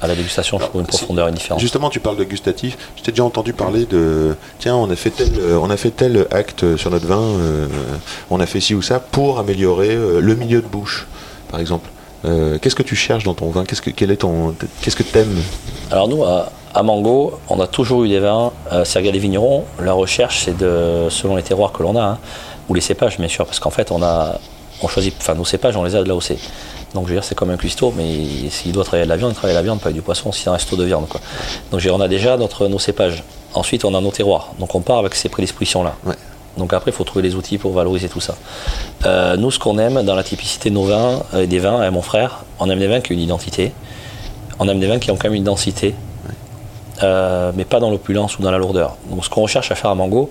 à la dégustation, je trouve une profondeur, une différence. Justement, tu parles de gustatif. Je t'ai déjà entendu parler de tiens, on a fait tel, euh, on a fait tel acte sur notre vin, euh, on a fait ci ou ça pour améliorer le milieu de bouche, par exemple. Qu'est-ce que tu cherches dans ton vin? Qu'est-ce que quel est ton qu'est-ce que t'aimes? Alors nous, à, à Mango, on a toujours eu des vins. Euh, Serga des vignerons, la recherche, c'est de, selon les terroirs que l'on a, hein, ou les cépages, bien sûr, parce qu'en fait, on a, on choisit, enfin, nos cépages, on les a de là où c'est. Donc, je veux dire, c'est comme un cuistot, mais s'il doit travailler de la viande, il travaille de la viande, pas avec du poisson, c'est un resto de viande, quoi. Donc, je veux dire, on a déjà notre, nos cépages. Ensuite, on a nos terroirs. Donc, on part avec ces prédispositions-là. Ouais. Donc après, il faut trouver les outils pour valoriser tout ça. Euh, nous, ce qu'on aime dans la typicité de nos vins, euh, et des vins, et mon frère, on aime des vins qui ont une identité. On aime des vins qui ont quand même une densité, euh, mais pas dans l'opulence ou dans la lourdeur. Donc ce qu'on recherche à faire à Mango,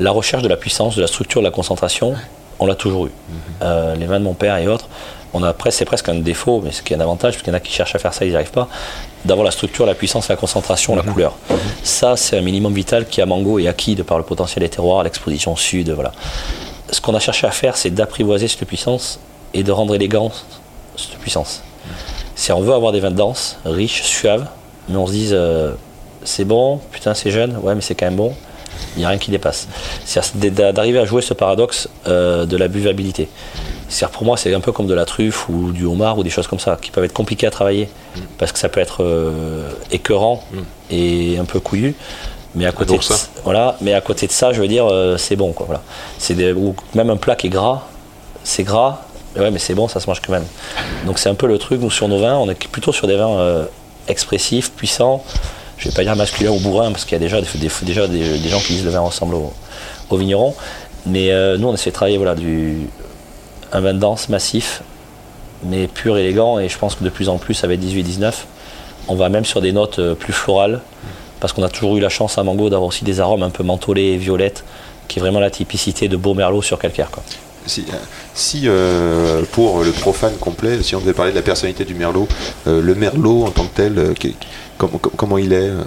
la recherche de la puissance, de la structure, de la concentration, on l'a toujours eu. Euh, les vins de mon père et autres, on a presque, c'est presque un défaut, mais ce qui est un avantage, parce qu'il y en a qui cherchent à faire ça, ils n'y arrivent pas, d'avoir la structure, la puissance, la concentration, la couleur. Ça, c'est un minimum vital qui à Mango est acquis de par le potentiel des terroirs, l'exposition sud, voilà. Ce qu'on a cherché à faire, c'est d'apprivoiser cette puissance et de rendre élégant cette puissance. Si on veut avoir des vins denses, riches, suaves, mais on se dise euh, c'est bon, putain c'est jeune, ouais mais c'est quand même bon, il n'y a rien qui dépasse. C'est-à-dire d'a- d'arriver à jouer ce paradoxe euh, de la buvabilité. C'est-à-dire pour moi c'est un peu comme de la truffe ou du homard ou des choses comme ça, qui peuvent être compliquées à travailler, parce que ça peut être euh, écœurant et un peu couillu. Mais à côté, de, ça. voilà, mais à côté de ça, je veux dire, euh, c'est bon. Quoi, voilà. C'est des- ou même un plat qui est gras, c'est gras, mais ouais, mais c'est bon, ça se mange quand même. Donc c'est un peu le truc, nous, sur nos vins, on est plutôt sur des vins euh, expressifs, puissants. Je vais pas dire masculin ou bourrin, parce qu'il y a déjà, des, déjà des, gens qui disent le vin ressemble au, vigneron. Mais euh, nous, on essaie de travailler voilà, du, un vin dense, massif, mais pur, élégant. Et je pense que de plus en plus, avec 18-19, on va même sur des notes euh, plus florales, parce qu'on a toujours eu la chance à Mango d'avoir aussi des arômes un peu mentholés et violettes, qui est vraiment la typicité de beau merlot sur calcaire. Quoi. Si, euh, pour le profane complet, si on devait parler de la personnalité du merlot, le merlot en tant que tel, comment, com- comment il est euh,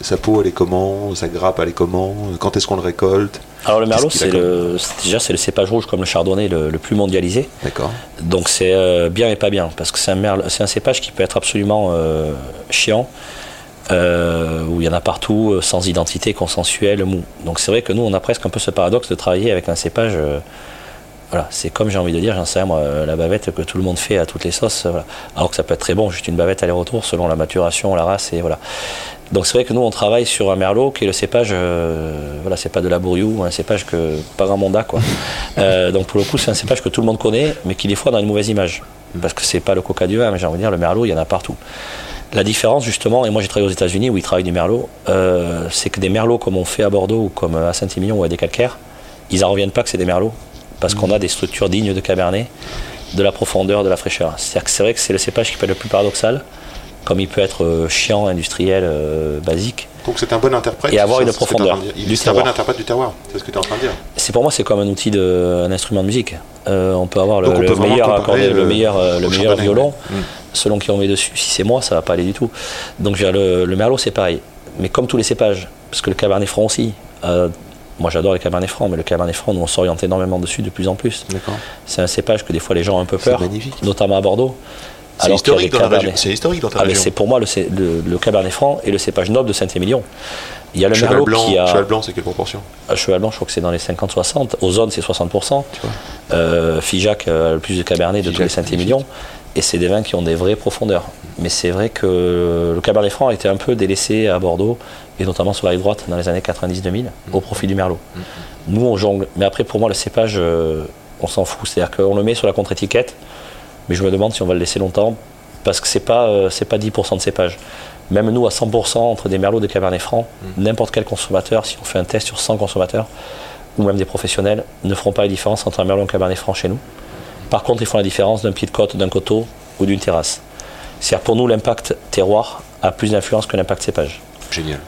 Sa peau, elle est comment Sa grappe, elle est comment Quand est-ce qu'on le récolte? Alors le merlot, c'est le, déjà c'est le cépage rouge comme le chardonnay le, le plus mondialisé. D'accord. Donc c'est euh, bien et pas bien, parce que c'est un, c'est un cépage qui peut être absolument euh, chiant, euh, où il y en a partout, euh, sans identité, consensuel, mou. Donc c'est vrai que nous, on a presque un peu ce paradoxe de travailler avec un cépage. Voilà, c'est comme j'ai envie de dire, j'en sais rien, moi, euh, la bavette que tout le monde fait à toutes les sauces. voilà. Alors que ça peut être très bon, juste une bavette aller-retour selon la maturation, la race, et voilà. Donc c'est vrai que nous, on travaille sur un merlot qui est le cépage, euh, voilà, c'est pas de la bourriou, un cépage que pas grand monde a, quoi. Euh, donc pour le coup, c'est un cépage que tout le monde connaît, mais qui des fois dans une mauvaise image. Parce que c'est pas le coca du vin, mais j'ai envie de dire, le merlot, il y en a partout. La différence, justement, et moi j'ai travaillé aux États-Unis où ils travaillent du merlot, euh, c'est que des merlots comme on fait à Bordeaux ou comme à Saint-Émilion ou à des calcaires, ils n'en reviennent pas que c'est des merlots, parce qu'on a des structures dignes de cabernet, de la profondeur, de la fraîcheur. C'est-à-dire que c'est vrai que c'est le cépage qui peut être le plus paradoxal, comme il peut être euh, chiant, industriel, euh, basique. Donc c'est un bon interprète. Et avoir une profondeur C'est un bon interprète du terroir, c'est ce que tu es en train de dire. C'est pour moi, c'est comme un outil, de, un instrument de musique. Euh, on peut avoir le, peut meilleur accordé, le, le- meilleur, le violon. Mm. selon qui on met dessus. Si c'est moi, ça va pas aller du tout. Donc le, le merlot, c'est pareil. Mais comme tous les cépages, parce que le cabernet franc aussi. euh, moi, j'adore les cabernets francs, mais le cabernet franc, nous, on s'oriente énormément dessus de plus en plus. C'est un cépage que des fois les gens ont un peu peur, notamment à Bordeaux. C'est historique, historique dans ta Ah, région. c'est pour moi le, le, le cabernet franc et le cépage noble de Saint-Émilion. Il y a le Cheval merlot blanc, qui a. cheval blanc, c'est quelle proportion? À cheval blanc, je crois que c'est dans les 50-60. Ozone, c'est 60%. Tu vois. Euh, Figeac a le plus de cabernet de tous les Saint-Émilion. Et c'est des vins qui ont des vraies profondeurs. Mais c'est vrai que le cabernet franc a été un peu délaissé à Bordeaux, et notamment sur la rive droite dans les années 90-2000, au profit du merlot. Nous, on jongle. Mais après, pour moi, le cépage, euh, on s'en fout. C'est-à-dire qu'on le met sur la contre-étiquette, mais je me demande si on va le laisser longtemps, parce que c'est pas, euh, c'est pas 10% de cépage. Même nous, à 100% entre des merlots de cabernet franc, n'importe quel consommateur, si on fait un test sur 100 consommateurs, ou même des professionnels, ne feront pas la différence entre un merlot et un cabernet franc chez nous. Par contre, ils font la différence d'un pied de côte, d'un coteau ou d'une terrasse. C'est-à-dire pour nous, l'impact terroir a plus d'influence que l'impact cépage. Génial.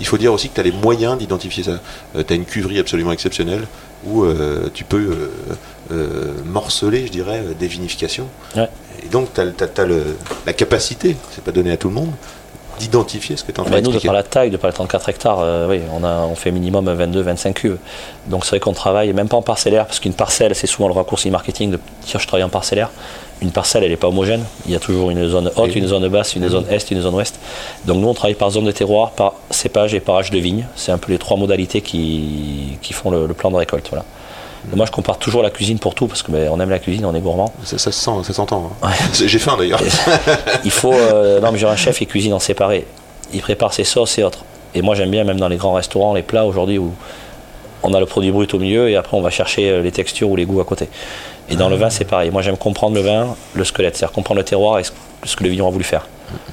Il faut dire aussi que tu as les moyens d'identifier ça. tu as une cuverie absolument exceptionnelle où euh, tu peux euh, euh, morceler, je dirais, euh, des vinifications. Ouais. Et donc, tu as, la capacité, c'est pas donné à tout le monde, d'identifier ce que tu es en train Ben, nous, de par la taille, de par les 34 hectares, euh, oui, on, a, on fait minimum 22-25 cuves. Donc c'est vrai qu'on travaille, même pas en parcellaire, parce qu'une parcelle, c'est souvent le raccourci marketing de dire je travaille en parcellaire. Une parcelle, elle n'est pas homogène. Il y a toujours une zone haute, une zone basse, une zone est, une zone ouest. Donc nous, on travaille par zone de terroir, par cépage et par âge de vigne. C'est un peu les trois modalités qui, qui font le, le plan de récolte. Voilà. Moi, je compare toujours la cuisine pour tout, parce que ben, on aime la cuisine, on est gourmand. Ça, ça se sent, ça s'entend. hein. J'ai faim d'ailleurs. Il faut. euh, non, mais j'ai un chef, il cuisine en séparé. Il prépare ses sauces et autres. Et moi, j'aime bien, même dans les grands restaurants, les plats aujourd'hui où on a le produit brut au milieu et après on va chercher euh, les textures ou les goûts à côté. Et dans le vin, c'est pareil. Moi, j'aime comprendre le vin, le squelette, c'est-à-dire comprendre le terroir et ce ce que le vigneron a voulu faire.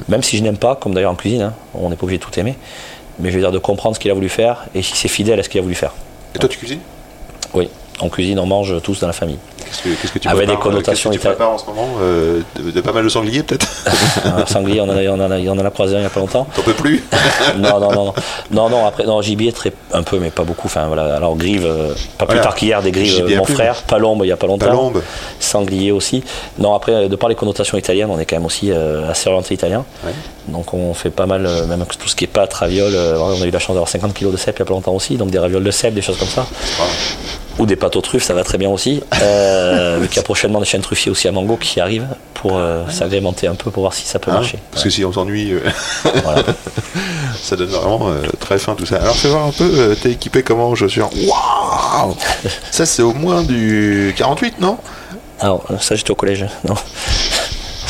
Même si je n'aime pas, comme d'ailleurs en cuisine, hein, on n'est pas obligé de tout aimer, mais je veux dire de comprendre ce qu'il a voulu faire et si c'est fidèle à ce qu'il a voulu faire. Et toi, tu cuisines? Oui, en cuisine, on mange tous dans la famille. Qu'est-ce que, tu Avec prépares, connotations qu'est-ce que tu italiennes. prépares en ce moment euh, de, de pas mal de sangliers peut-être Un sanglier, on en a, on en a, on en a croisé un il n'y a pas longtemps. T'en peux plus non, non, non, non, non, après, non, gibier, très, un peu, mais pas beaucoup. Enfin, voilà. Alors, grive, euh, pas plus tard qu'hier, des grives, euh, mon frère, palombe, il y a pas longtemps. Palombe. Sanglier aussi. Non, après, de par les connotations italiennes, on est quand même aussi assez orienté italien. Ouais. Donc, on fait pas mal, euh, même tout ce qui est pâte, ravioles. euh, on a eu la chance d'avoir 50 kg de cèpe il y a pas longtemps aussi. Donc, des ravioles de cèpe, des choses comme ça. Ou des pâtes aux truffes, ça va très bien aussi. Euh, mais qu'il y a prochainement des chaînes truffiers aussi à Mango qui arrivent pour euh, s'agrémenter un peu pour voir si ça peut Hein marcher. Parce que si on s'ennuie, euh, Voilà. ça donne vraiment très fin tout ça. Alors fais voir un peu, t'es équipé comment aux chaussures Waouh Ça c'est au moins du 48, non? Alors, ça, j'étais au collège. Non.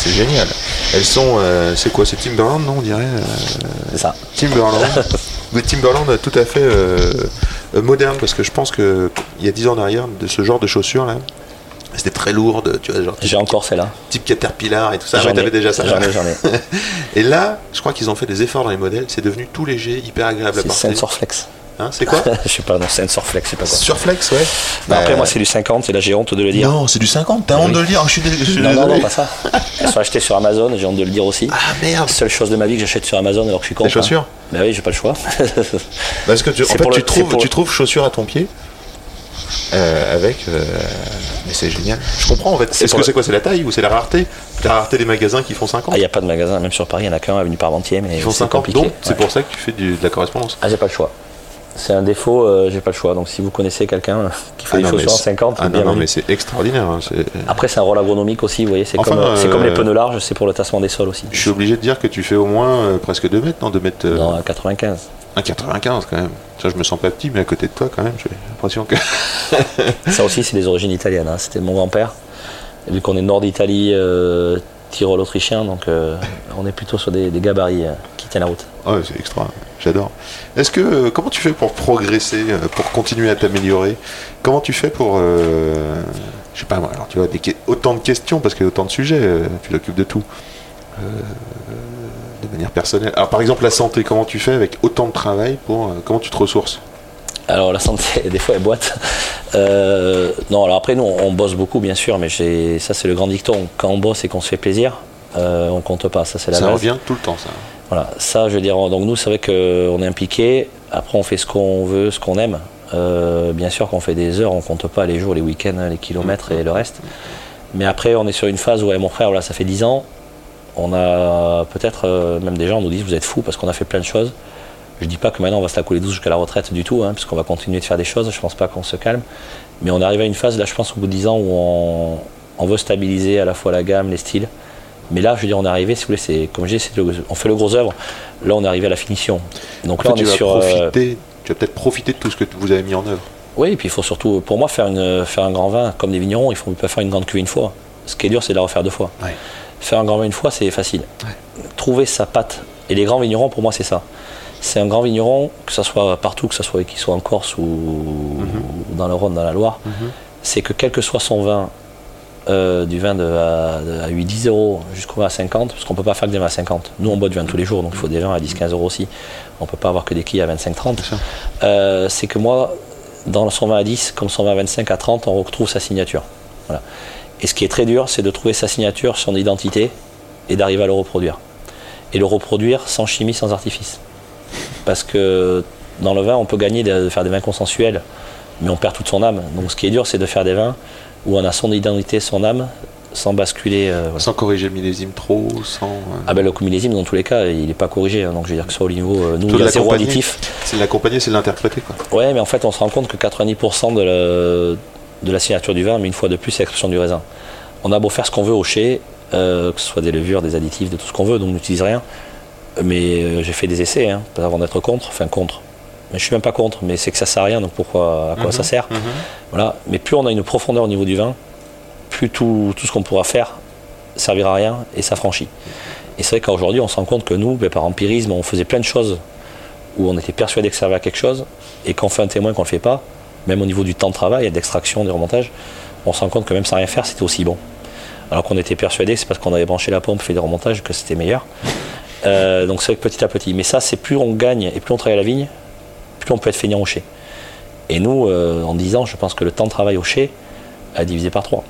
C'est génial. Elles sont, euh, c'est quoi C'est Timberland, non On dirait euh, C'est ça. Timberland. Mais Timberland tout à fait euh, moderne parce que je pense que il y a 10 ans en arrière de ce genre de chaussures là, c'était très lourde, tu vois, genre J'ai encore celle-là. type Caterpillar et tout ça. J'en Ouais, t'avais déjà ça. J'en ai, j'en ai. Et là, je crois qu'ils ont fait des efforts dans les modèles. C'est devenu tout léger, hyper agréable à C'est porter. Sensor Flex. Hein, c'est quoi Je sais pas, non, c'est un Surflex, sais pas quoi. Surflex, ouais. Bah, après, Bah, moi, c'est du 50, et là, j'ai honte de le dire. Non, c'est du 50. T'as honte de le dire. Je suis, dé- je suis Non, non, désolé. non, pas ça. Elles sont achetées sur Amazon, j'ai honte de le dire aussi. Ah merde. Seule chose de ma vie que j'achète sur Amazon alors que je suis con. Des chaussures hein. Bah oui, j'ai pas le choix. Parce que tu, en C'est fait, tu, le- trouves, c'est pour tu trouves chaussures à ton pied. euh, avec. euh, mais c'est génial. Je comprends en fait. C'est Est-ce que le- c'est quoi C'est la taille ou c'est la rareté? La rareté des magasins qui font 50 Ah, il n'y a pas de magasin, même sur Paris, il y en a qu'un avenue Parmentier, mais Ils font c'est 50 compliqué. donc c'est Ouais. pour ça que tu fais du- de la correspondance. Ah, j'ai pas le choix. C'est un défaut, euh, j'ai pas le choix. Donc si vous connaissez quelqu'un euh, qui fait Ah des non, chaussures en c'est- 50, Ah non, non, mais c'est extraordinaire. hein, Après, c'est un rôle agronomique aussi, vous voyez, c'est Enfin, comme, euh, c'est comme euh, les pneus larges, c'est pour le tassement des sols aussi. Je suis obligé de dire que tu fais au moins euh, presque 2 mètres, non 2 mètres. euh, Dans 95. 1,95 quand même. Ça, je me sens pas petit, mais à côté de toi, quand même, j'ai l'impression que. Ça aussi, c'est des origines italiennes. hein. C'était mon grand-père. Vu qu'on est nord d'Italie, euh, Tyrol autrichien, donc euh, on est plutôt sur des, gabarits euh, qui tiennent la route. Ouais, c'est extra, j'adore. Est-ce que euh, comment tu fais pour progresser, euh, pour continuer à t'améliorer? Comment tu fais pour, je sais pas moi, alors tu vois, autant de questions parce qu'il y a autant de sujets, tu t'occupes de tout, de manière personnelle. Alors par exemple la santé, comment tu fais avec autant de travail pour, comment tu te ressources? Alors la santé, des fois, elle boite. Euh, non, alors après, nous, on bosse beaucoup, bien sûr, mais ça, c'est le grand dicton. Quand on bosse et qu'on se fait plaisir, euh, on compte pas. Ça, c'est la Ça base. revient tout le temps, ça. Voilà, ça, je veux dire, donc nous, c'est vrai qu'on est impliqué. Après, on fait ce qu'on veut, ce qu'on aime. Euh, bien sûr, qu'on fait des heures, on compte pas les jours, les week-ends, les kilomètres et le reste. Mais après, on est sur une phase où, mon frère, voilà, ça fait 10 ans. On a peut-être, euh, même des gens nous disent, vous êtes fous parce qu'on a fait plein de choses. Je dis pas que maintenant on va se la couler douce jusqu'à la retraite du tout, hein, puisqu'on va continuer de faire des choses. Je pense pas qu'on se calme. Mais on arrive à une phase, là, je pense, au bout de 10 ans, où on, on veut stabiliser à la fois la gamme, les styles. Mais là, je veux dire, on est arrivé, si vous voulez, c'est comme je dis, le- on fait le gros œuvre. Là, on est arrivé à la finition. Donc En là, fait, on tu est vas sur. euh, profiter, tu vas peut-être profiter de tout ce que vous avez mis en œuvre. oui, et puis il faut surtout, pour moi, faire, une, faire un grand vin comme des vignerons, il faut pas faire une grande cuvée une fois. Ce qui est dur, c'est de la refaire deux fois. Ouais. Faire un grand vin une fois, c'est facile. Trouver sa patte. Et les grands vignerons, pour moi, c'est ça. C'est un grand vigneron, que ce soit partout, que ce soit qu'il soit en Corse ou, Mhm. dans le Rhône, dans la Loire, c'est que quel que soit son vin, euh, du vin de, à, de- à 8-10 euros jusqu'au vin à 50, parce qu'on peut pas faire que des vins à 50. Nous, on boit du vin tous les jours, donc il faut des vins à 10-15 euros aussi. On peut pas avoir que des quilles à 25-30. sûr. Euh, c'est que moi, dans son vin à 10, comme son vin à 25, à 30, on retrouve sa signature. Voilà. Et ce qui est très dur, c'est de trouver sa signature, son identité, et d'arriver à le reproduire. Et le reproduire sans chimie, sans artifice. Parce que dans le vin, on peut gagner de faire des vins consensuels, mais on perd toute son âme. Donc ce qui est dur, c'est de faire des vins où on a son identité, son âme, sans basculer. euh, voilà. Sans corriger le millésime trop, sans. euh, Ah ben le millésime, dans tous les cas, il n'est pas corrigé. hein. donc je veux dire que ça au niveau, euh, nous, il y a de zéro l'accompagner. additif. C'est de l'accompagner, c'est de l'interpréter. Ouais, mais en fait, on se rend compte que 90% de la, de la signature du vin, mais une fois de plus, c'est l'expression du raisin. On a beau faire ce qu'on veut au chai, euh, que ce soit des levures, des additifs, de tout ce qu'on veut, donc on n'utilise rien. Mais euh, j'ai fait des essais hein, avant d'être contre, enfin contre. Mais je suis même pas contre, mais c'est que ça sert à rien, donc pourquoi, à quoi ça sert Voilà. Mais plus on a une profondeur au niveau du vin, plus tout, tout ce qu'on pourra faire servira à rien et ça franchit. Et c'est vrai qu'aujourd'hui, on se rend compte que nous, ben, par empirisme, on faisait plein de choses où on était persuadé que ça servait à quelque chose, et quand on fait un témoin qu'on ne le fait pas, même au niveau du temps de travail, et d'extraction, du remontage, on se rend compte que même sans rien faire, c'était aussi bon. Alors qu'on était persuadé que c'est parce qu'on avait branché la pompe, fait des remontages, que c'était meilleur. Euh, donc c'est vrai que petit à petit. Mais ça, c'est plus on gagne et plus on travaille à la vigne, plus on peut être feignant au chai. Et nous, euh, en 10 ans, je pense que le temps de travail au chai a divisé par 3.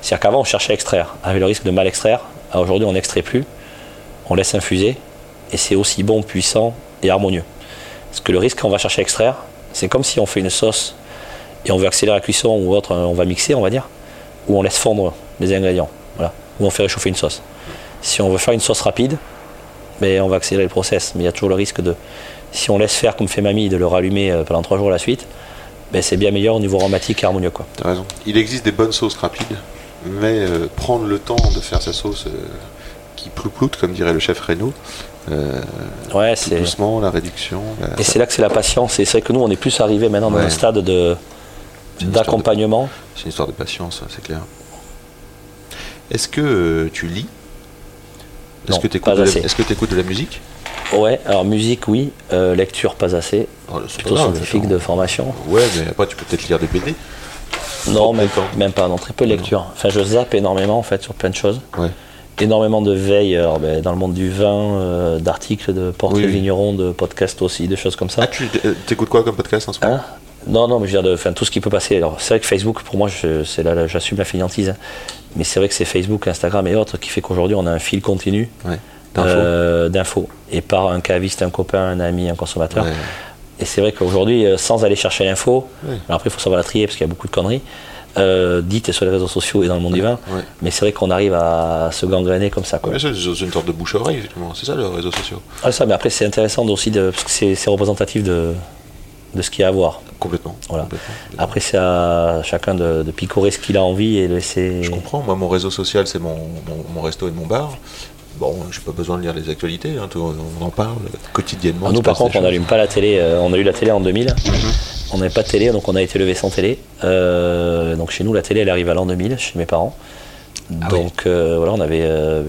C'est-à-dire qu'avant, on cherchait à extraire, avec le risque de mal extraire. Alors Aujourd'hui, on n'extrait plus, on laisse infuser, et c'est aussi bon, puissant et harmonieux. Parce que le risque qu'on va chercher à extraire, c'est comme si on fait une sauce et on veut accélérer la cuisson ou autre, on va mixer, on va dire, ou on laisse fondre les ingrédients, voilà, ou on fait réchauffer une sauce. Si on veut faire une sauce rapide, mais on va accélérer le process. Mais il y a toujours le risque de, si on laisse faire comme fait mamie, de le rallumer euh, pendant trois jours à la suite, ben c'est bien meilleur au niveau aromatique et harmonieux. Quoi. Raison. Il existe des bonnes sauces rapides, mais euh, prendre le temps de faire sa sauce euh, qui plouploute, comme dirait le chef Reynaud, euh, Ouais, c'est. doucement, la réduction. la- Et c'est là que c'est la patience. Et c'est vrai que nous, on est plus arrivé maintenant dans Ouais. un stade de- d'accompagnement. C'est une histoire de patience, c'est clair. Est-ce que euh, tu lis? Est-ce que tu écoutes, que t'écoutes de la musique? Ouais, alors musique, oui. Euh, lecture, pas assez. Oh, c'est Plutôt scientifique de formation. Ouais, mais après tu peux peut-être lire des BD. Non, même, même pas. Non, très peu de lecture. Enfin, je zappe énormément en fait sur plein de choses. Ouais. énormément de veille alors, ben, dans le monde du vin, euh, d'articles, de portraits Oui, oui. vignerons, de podcasts aussi, de choses comme ça. Ah, tu euh, t'écoutes quoi comme podcast en ce moment? Hein? Non, non, mais je veux dire, de, enfin, tout ce qui peut passer. Alors, c'est vrai que Facebook, pour moi, c'est là, là, j'assume la fainéantise. hein. Mais c'est vrai que c'est Facebook, Instagram et autres qui fait qu'aujourd'hui, on a un fil continu Ouais. D'infos euh, d'infos. Et par un caviste, un copain, un ami, un consommateur. Ouais. Et c'est vrai qu'aujourd'hui, euh, sans aller chercher l'info, Ouais. alors après, il faut savoir la trier parce qu'il y a beaucoup de conneries, euh, dites sur les réseaux sociaux et dans le monde du vin. Mais c'est vrai qu'on arrive à se gangréner comme ça. Quoi. C'est une sorte de bouche à oreille, effectivement. C'est ça, les réseaux sociaux. Ah, ça, mais après, c'est intéressant aussi de, parce que c'est, c'est représentatif de, de ce qu'il y a à voir. Complètement. Voilà. complètement. Après, c'est à chacun de, de picorer ce qu'il a envie et de laisser. Je comprends. Moi, mon réseau social, c'est mon, mon, mon resto et mon bar. Bon, j'ai pas besoin de lire les actualités. hein, tout- on en parle quotidiennement. Ah, nous, par contre, on n'allume pas la télé. euh, on a eu la télé en 2000. On n'avait pas de télé, donc on a été levé sans télé. Euh, donc chez nous, la télé, elle arrive à l'an 2000, chez mes parents. Ah oui. donc euh, voilà, on avait euh,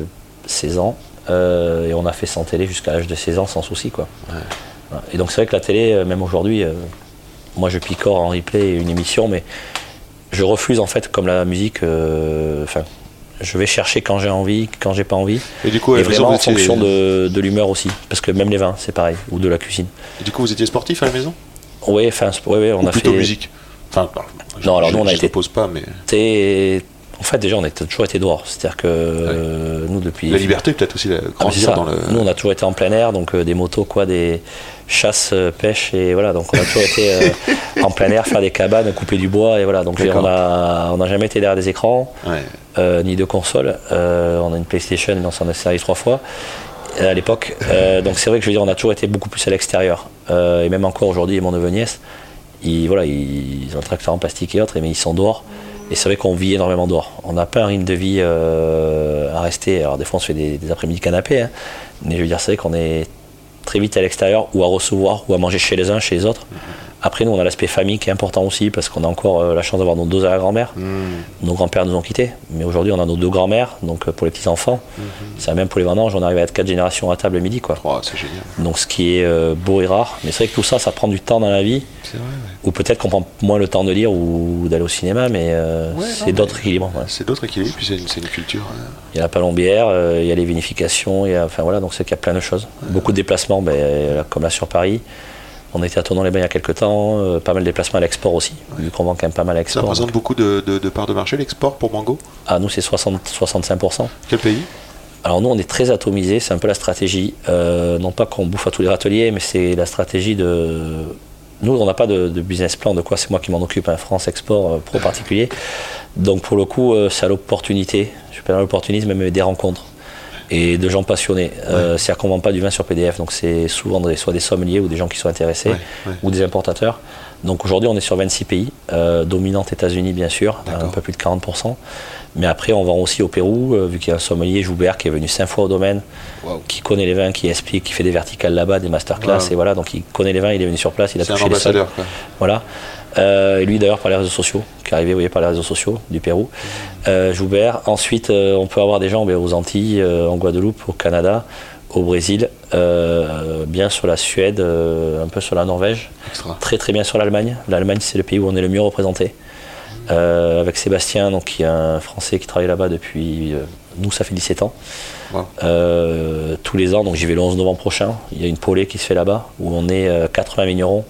16 ans. et on a fait sans télé jusqu'à l'âge de 16 ans sans souci. Quoi. Et donc c'est vrai que la télé, même aujourd'hui, moi je picore en replay une émission, mais je refuse en fait, comme la musique, euh, enfin, je vais chercher quand j'ai envie, quand j'ai pas envie. Et du coup, et vraiment en fonction de, de l'humeur aussi. Parce que même les vins, c'est pareil, ou de la cuisine. et du coup, vous étiez sportif à la maison? Oui, enfin, ouais, ouais, on Ou a plutôt fait. musique? Enfin, non, alors je- nous, on a été- pose pas, mais été- En fait, déjà, on a toujours été dehors. C'est-à-dire que euh, nous, depuis. la liberté, peut-être aussi, la, Ah, grandir dans le. Nous, on a toujours été en plein air, donc euh, des motos, quoi, des chasses, euh, pêches, et voilà. Donc, on a toujours été euh, en plein air, faire des cabanes, couper du bois, et voilà. Donc, on a, on n'a jamais été derrière des écrans, Ouais. ni de console. On a une PlayStation, mais on s'en est servi trois fois à l'époque. Donc, c'est vrai que je veux dire, on a toujours été beaucoup plus à l'extérieur. Et même encore aujourd'hui, mon neveu nièce, ils, voilà, ils, ils ont un tracteur en plastique et autres, mais ils sont dehors. Et c'est vrai qu'on vit énormément dehors. On n'a pas un rythme de vie euh, à rester. Alors des fois on se fait des, après-midi canapés, hein. mais je veux dire c'est vrai qu'on est très vite à l'extérieur ou à recevoir ou à manger chez les uns, chez les autres. Après nous on a l'aspect famille qui est important aussi parce qu'on a encore euh, la chance d'avoir nos deux arrière-grand-mères. Mmh. Nos grands-pères nous ont quittés, mais aujourd'hui on a nos deux grands-mères, donc euh, pour les petits-enfants. C'est la même pour les vendanges, on arrive à être quatre générations à table le midi. quoi. Oh, c'est génial. Donc ce qui est euh, beau et rare. Mais c'est vrai que tout ça, ça prend du temps dans la vie. C'est vrai, ouais. Ou peut-être qu'on prend moins le temps de lire ou d'aller au cinéma, mais euh, Ouais, c'est non, d'autres mais- équilibres. ouais. C'est d'autres équilibres, puis c'est une, c'est une culture. euh, Il y a la palombière, euh, il y a les vinifications, il y a, enfin voilà, donc c'est qu'il y a plein de choses. Beaucoup de déplacements, ben, comme là sur Paris. On était à Tournon-les-Bains il y a quelques temps, euh, pas mal de déplacements à l'export aussi, vu qu'on vend quand même pas mal à Ça l'export. représente beaucoup de, de, de parts de marché, l'export pour Mango? Ah, nous c'est 60, 65%. Quel pays? Alors nous on est très atomisé, c'est un peu la stratégie. Euh, non pas qu'on bouffe à tous les râteliers, mais c'est la stratégie de. Nous on n'a pas de, de business plan, de quoi c'est moi qui m'en occupe, un France Export euh, pro particulier. Donc pour le coup euh, c'est à l'opportunité, je pas l'opportunisme, mais des rencontres et de gens passionnés. Euh, C'est-à-dire qu'on ne vend pas du vin sur PDF, donc c'est souvent des- soit des sommeliers ou des gens qui sont intéressés Ouais, ouais. ou des importateurs. Donc aujourd'hui on est sur 26 pays, euh, dominante États-Unis bien sûr, un peu plus de 40%. Mais après, on vend aussi au Pérou, euh, vu qu'il y a un sommelier, Joubert, qui est venu cinq fois au domaine, qui connaît les vins, qui explique, qui fait des verticales là-bas, des masterclass, Wow. et voilà, donc il connaît les vins, il est venu sur place, il a C'est un touché les sols. ambassadeur, quoi. Voilà. Euh, et lui d'ailleurs par les réseaux sociaux, qui est arrivé vous voyez, par les réseaux sociaux du Pérou. Euh, Joubert. Ensuite, euh, on peut avoir des gens aux Antilles, euh, en Guadeloupe, au Canada, au Brésil, bien sur la Suède, un peu sur la Norvège, Extra. très très bien sur l'Allemagne. L'Allemagne c'est le pays où on est le mieux représenté. Avec Sébastien, donc qui est un Français qui travaille là-bas depuis, nous ça fait 17 ans. Tous les ans, donc j'y vais le 11 novembre prochain, il y a une polée qui se fait là-bas, où on est euh, 80 vignerons,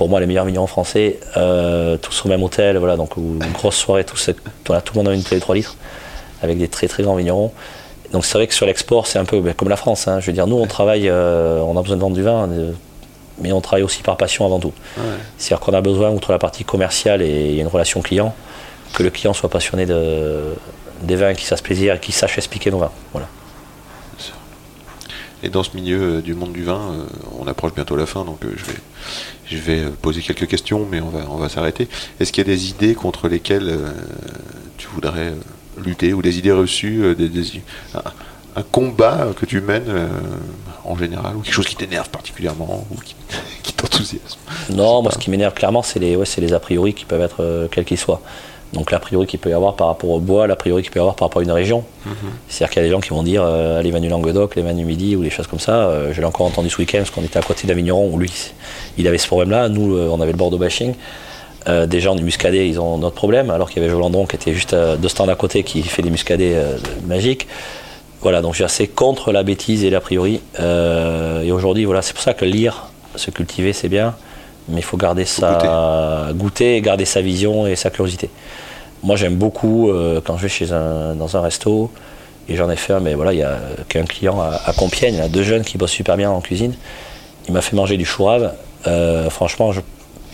pour moi les meilleurs vignerons français, euh, tous au même hôtel, voilà, donc une grosse soirée, tous, voilà, tout le monde a une de 3 litres, avec des très très grands vignerons. Donc c'est vrai que sur l'export, c'est un peu ben, comme la France, hein. je veux dire, nous on travaille, euh, on a besoin de vendre du vin, euh, mais on travaille aussi par passion avant tout. Ouais. C'est-à-dire qu'on a besoin, outre la partie commerciale et une relation client, que le client soit passionné de, des vins, qu'il sache plaisir et qu'il sache expliquer nos vins. Voilà. Et dans ce milieu euh, du monde du vin, euh, on approche bientôt la fin, donc euh, je vais, je vais euh, poser quelques questions, mais on va, on va s'arrêter. Est-ce qu'il y a des idées contre lesquelles euh, tu voudrais euh, lutter, ou des idées reçues, des, des- un, un combat que tu mènes en général, ou quelque chose qui t'énerve particulièrement, ou qui, qui t'enthousiasme? Non, moi ce qui m'énerve clairement, c'est les, ouais, c'est les a priori qui peuvent être quels qu'ils soient. Donc l'a priori qu'il peut y avoir par rapport au bois, l'a priori qu'il peut y avoir par rapport à une région. C'est-à-dire qu'il y a des gens qui vont dire euh, les vins du Languedoc, les vins du Midi ou des choses comme ça. Euh, je l'ai encore entendu ce week-end parce qu'on était à côté d'un vigneron où lui, il avait ce problème-là. Nous, euh, on avait le Bordeaux bashing. Euh, des gens du muscadet, ils ont notre problème, alors qu'il y avait Jolandron qui était juste deux stands à côté qui fait des muscadets magiques. Voilà, donc j'ai assez contre la bêtise et l'a priori. Et aujourd'hui, voilà, c'est pour ça que lire, se cultiver, c'est bien, mais il faut garder sa goûter. garder sa vision et sa curiosité. Moi, j'aime beaucoup euh, quand je vais chez un, dans un resto, et j'en ai fait un, mais voilà, il y a qu'un client à, à Compiègne, il y a deux jeunes qui bossent super bien en cuisine. Il m'a fait manger du chou rave. Euh, franchement, je-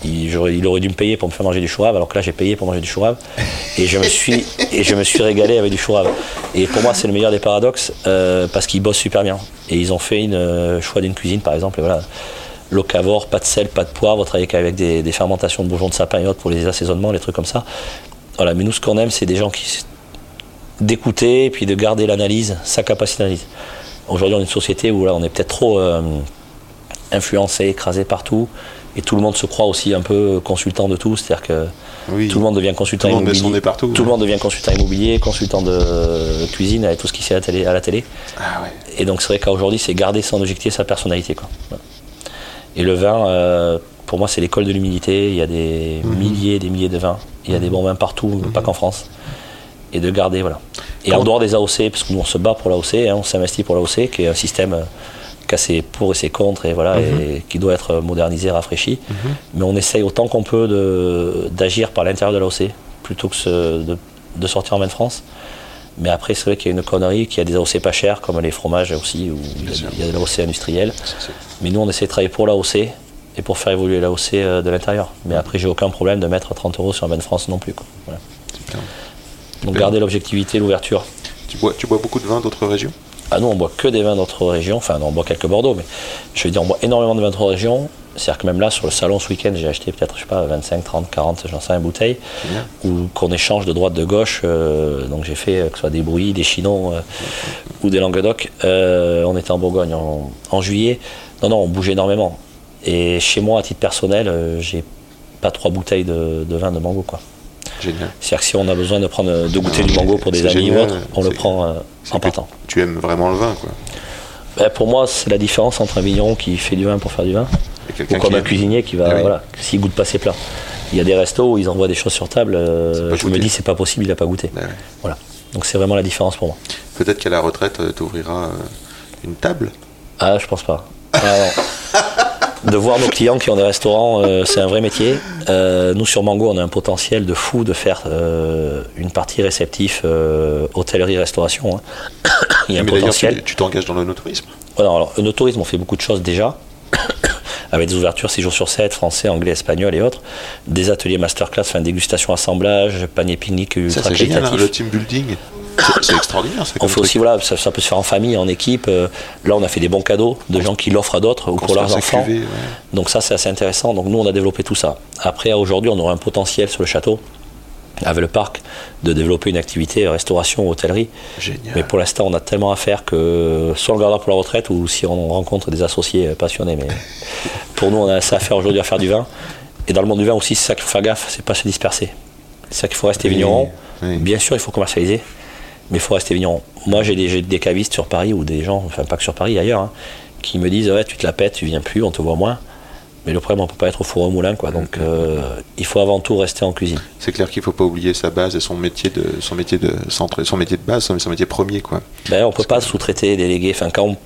il, aurait dû me payer pour me faire manger du chou rave, alors que là, j'ai payé pour manger du chou rave. Et je me suis, et je me suis régalé avec du chou rave. Et pour moi, c'est le meilleur des paradoxes, euh, parce qu'ils bossent super bien. Et ils ont fait une choix d'une cuisine, par exemple, et voilà. Locavore, pas de sel, pas de poivre, travailler qu'avec des, des fermentations de bourgeons de sapin et autres pour les assaisonnements, les trucs comme ça. Voilà, mais nous, ce qu'on aime, c'est des gens qui d'écouter et puis de garder l'analyse, sa capacité d'analyse. Aujourd'hui, on est une société où là, on est peut-être trop euh, influencé, écrasé partout, et tout le monde se croit aussi un peu consultant de tout, c'est-à-dire que Oui. tout le monde devient consultant Tout monde immobilier. partout, Tout le ouais. monde devient consultant immobilier, consultant de cuisine, avec tout ce qui se fait à la télé. À la télé. Ah ouais. Et donc c'est vrai qu'aujourd'hui, c'est garder son objectif, sa personnalité. Quoi. Voilà. Et le vin, euh, pour moi, c'est l'école de l'humilité. Il y a des Mhm. milliers et des milliers de vins. Il y a des bons vins partout, pas qu'en France. Et de garder, voilà. Et en dehors des AOC, parce que nous on se bat pour l'AOC, hein, on s'investit pour l'AOC, qui est un système euh, qui a ses pour et ses contre, et voilà, Mhm. et qui doit être modernisé, rafraîchi. Mais on essaye autant qu'on peut d'agir par l'intérieur de l'AOC, plutôt que ce- de, de sortir en main de France. Mais après, c'est vrai qu'il y a une connerie, qu'il y a des AOC pas chers, comme les fromages aussi, où il y a, il y a de l'AOC Mais nous, on essaie de travailler pour l'AOC et pour faire évoluer l'AOC euh, de l'intérieur. Mais après, j'ai aucun problème de mettre 30 euros sur un bain de France non plus. quoi. Voilà. Donc garder l'objectivité, l'ouverture. Tu bois, tu bois beaucoup de vin d'autres régions? Ah nous, on boit que des vins d'autres régions. Enfin, non, on boit quelques Bordeaux, mais je veux dire, on boit énormément de vins d'autres régions. C'est-à-dire que même là, sur le salon ce week-end, j'ai acheté peut-être, je sais pas, 25, 30, 40, j'en sais rien, bouteilles, Génial. ou qu'on échange de droite, de gauche. euh, donc j'ai fait euh, que ce soit des bruits, des chinons euh, ou des languedoc. Euh, on était en Bourgogne en, en juillet. Non, non, on bouge énormément. Et chez moi, à titre personnel, j'ai pas trois bouteilles de, de vin de mango, quoi. Génial. C'est-à-dire que si on a besoin de prendre de goûter Non, du mango pour des amis génial, ou autre, on le prend en partant. Tu aimes vraiment le vin, quoi. Ben, pour moi, c'est la différence entre un vigneron qui fait du vin pour faire du vin ou comme qui un cuisinier qui va, Ah oui. voilà, s'il goûte pas ses plats. Il y a des restos où ils envoient des choses sur table, euh, je me dis c'est pas possible, il a pas goûté. Ouais. Voilà. Donc c'est vraiment la différence pour moi. Peut-être qu'à la retraite, tu ouvriras une table? Ah, je pense pas. Ah, de voir nos clients qui ont des restaurants, euh, c'est un vrai métier. Euh, nous sur Mango, on a un potentiel de fou de faire euh, une partie réceptif euh, hôtellerie-restauration. hein. Il y a un Mais potentiel. tu t'engages dans le no-tourisme? Voilà, alors, le tourisme, on fait beaucoup de choses déjà, avec des ouvertures 6 jours sur 7, français, anglais, espagnol et autres, des ateliers masterclass, enfin dégustation, assemblage, panier pique-nique Ça, ultra c'est génial, hein, le team building. C'est- extraordinaire, ça. On fait truc. aussi, voilà, ça, ça peut se faire en famille, en équipe. euh, Là, on a fait des bons cadeaux de gens qui l'offrent à d'autres ou pour leurs enfants. cuvée, ouais. Donc ça, c'est assez intéressant. Donc nous, on a développé tout ça. Après, aujourd'hui, on aura un potentiel sur le château, avec le parc, de développer une activité restauration, hôtellerie. Génial. Mais pour l'instant, on a tellement à faire que soit on le gardera pour la retraite ou si on rencontre des associés passionnés. Mais pour nous, on a assez à faire aujourd'hui à faire du vin. Et dans le monde du vin aussi, c'est ça qu'il faut faire gaffe, c'est pas se disperser. C'est ça qu'il faut rester Oui, vigneron. oui. Bien sûr, il faut commercialiser, mais il faut rester vigneron. Moi, j'ai des, j'ai des cavistes sur Paris ou des gens, enfin pas que sur Paris, ailleurs, hein, qui me disent ouais, tu te la pètes, tu viens plus, on te voit moins. Mais le problème, on peut pas être au four au moulin, quoi. Donc, euh, il faut avant tout rester en cuisine. C'est clair qu'il faut pas oublier sa base et son métier de son métier de centre, son métier de base, son, son métier premier quoi. Ben, on peut pas sous-traiter, déléguer. Enfin, quand on-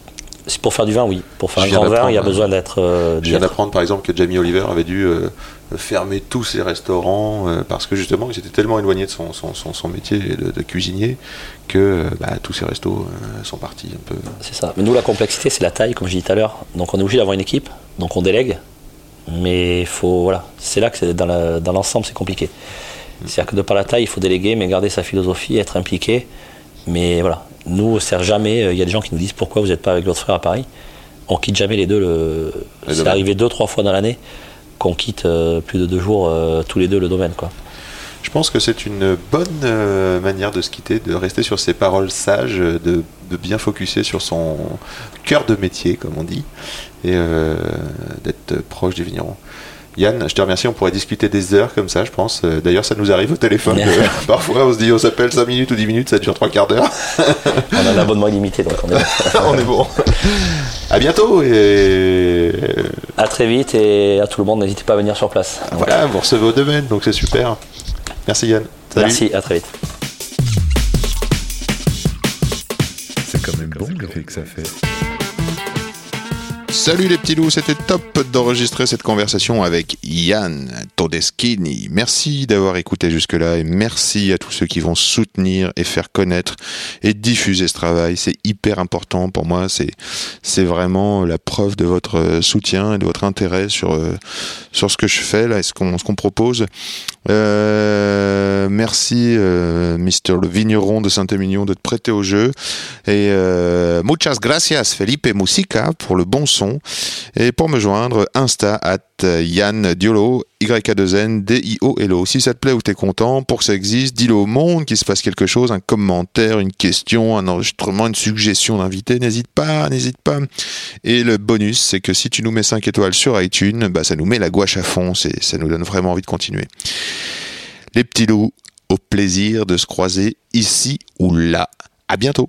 c'est pour faire du vin, oui. Pour faire un grand vin, il y a hein. besoin d'être. euh, Je viens d'apprendre par exemple que Jamie Oliver avait dû euh, fermer tous ses restaurants euh, parce que justement il s'était tellement éloigné de son, son, son, son métier de, de cuisinier que bah, tous ses restos sont partis un peu. C'est ça. Mais nous, la complexité, c'est la taille, comme je disais tout à l'heure. Donc, on est obligé d'avoir une équipe. Donc, on délègue. Mais faut. Voilà. C'est là que c'est- dans l'ensemble, c'est compliqué. C'est-à-dire que de par la taille, il faut déléguer, mais garder sa philosophie, être impliqué. Mais voilà. Nous, c'est jamais. euh, Il y a des gens qui nous disent pourquoi vous n'êtes pas avec votre frère à Paris? On quitte jamais les deux. Le... C'est arrivé deux, trois fois dans l'année qu'on quitte euh, plus de deux jours euh, tous les deux le domaine. Quoi. Je pense que c'est une bonne euh, manière de se quitter, de rester sur ses paroles sages, de, de bien focuser sur son cœur de métier, comme on dit, et euh, d'être proche des vignerons. Yann, je te remercie, on pourrait discuter des heures comme ça, je pense. Euh, D'ailleurs, ça nous arrive au téléphone. que parfois, on se dit, on s'appelle 5 minutes ou 10 minutes, ça dure 3 quarts d'heure. On a un abonnement illimité, donc on est. on est bon. À bientôt et À très vite et à tout le monde, n'hésitez pas à venir sur place. voilà, vous recevez au domaine, donc c'est super. Merci Yann. Salut. Merci, à très vite. C'est quand même bon l'effet que ça fait. Salut les petits loups, c'était top d'enregistrer cette conversation avec Yann Todeschini. Merci d'avoir écouté jusque-là et merci à tous ceux qui vont soutenir et faire connaître et diffuser ce travail. C'est hyper important pour moi. C'est vraiment la preuve de votre soutien et de votre intérêt sur euh, ce que je fais là et ce qu'on propose. Euh, merci euh, Mister le vigneron de Saint-Émilion de te prêter au jeu. Et euh, muchas gracias Felipe Musica pour le bon son. Et pour me joindre Insta Yann Diolo Y-A-2-N D-I-O-L-O si ça te plaît ou t'es content pour que ça existe dis-le au monde qu'il se passe quelque chose un commentaire une question un enregistrement une suggestion d'invité n'hésite pas n'hésite pas et le bonus c'est que si tu nous mets 5 étoiles sur iTunes bah ça nous met la gouache à fond ça nous donne vraiment envie de continuer les petits loups, au plaisir de se croiser ici ou là. À bientôt.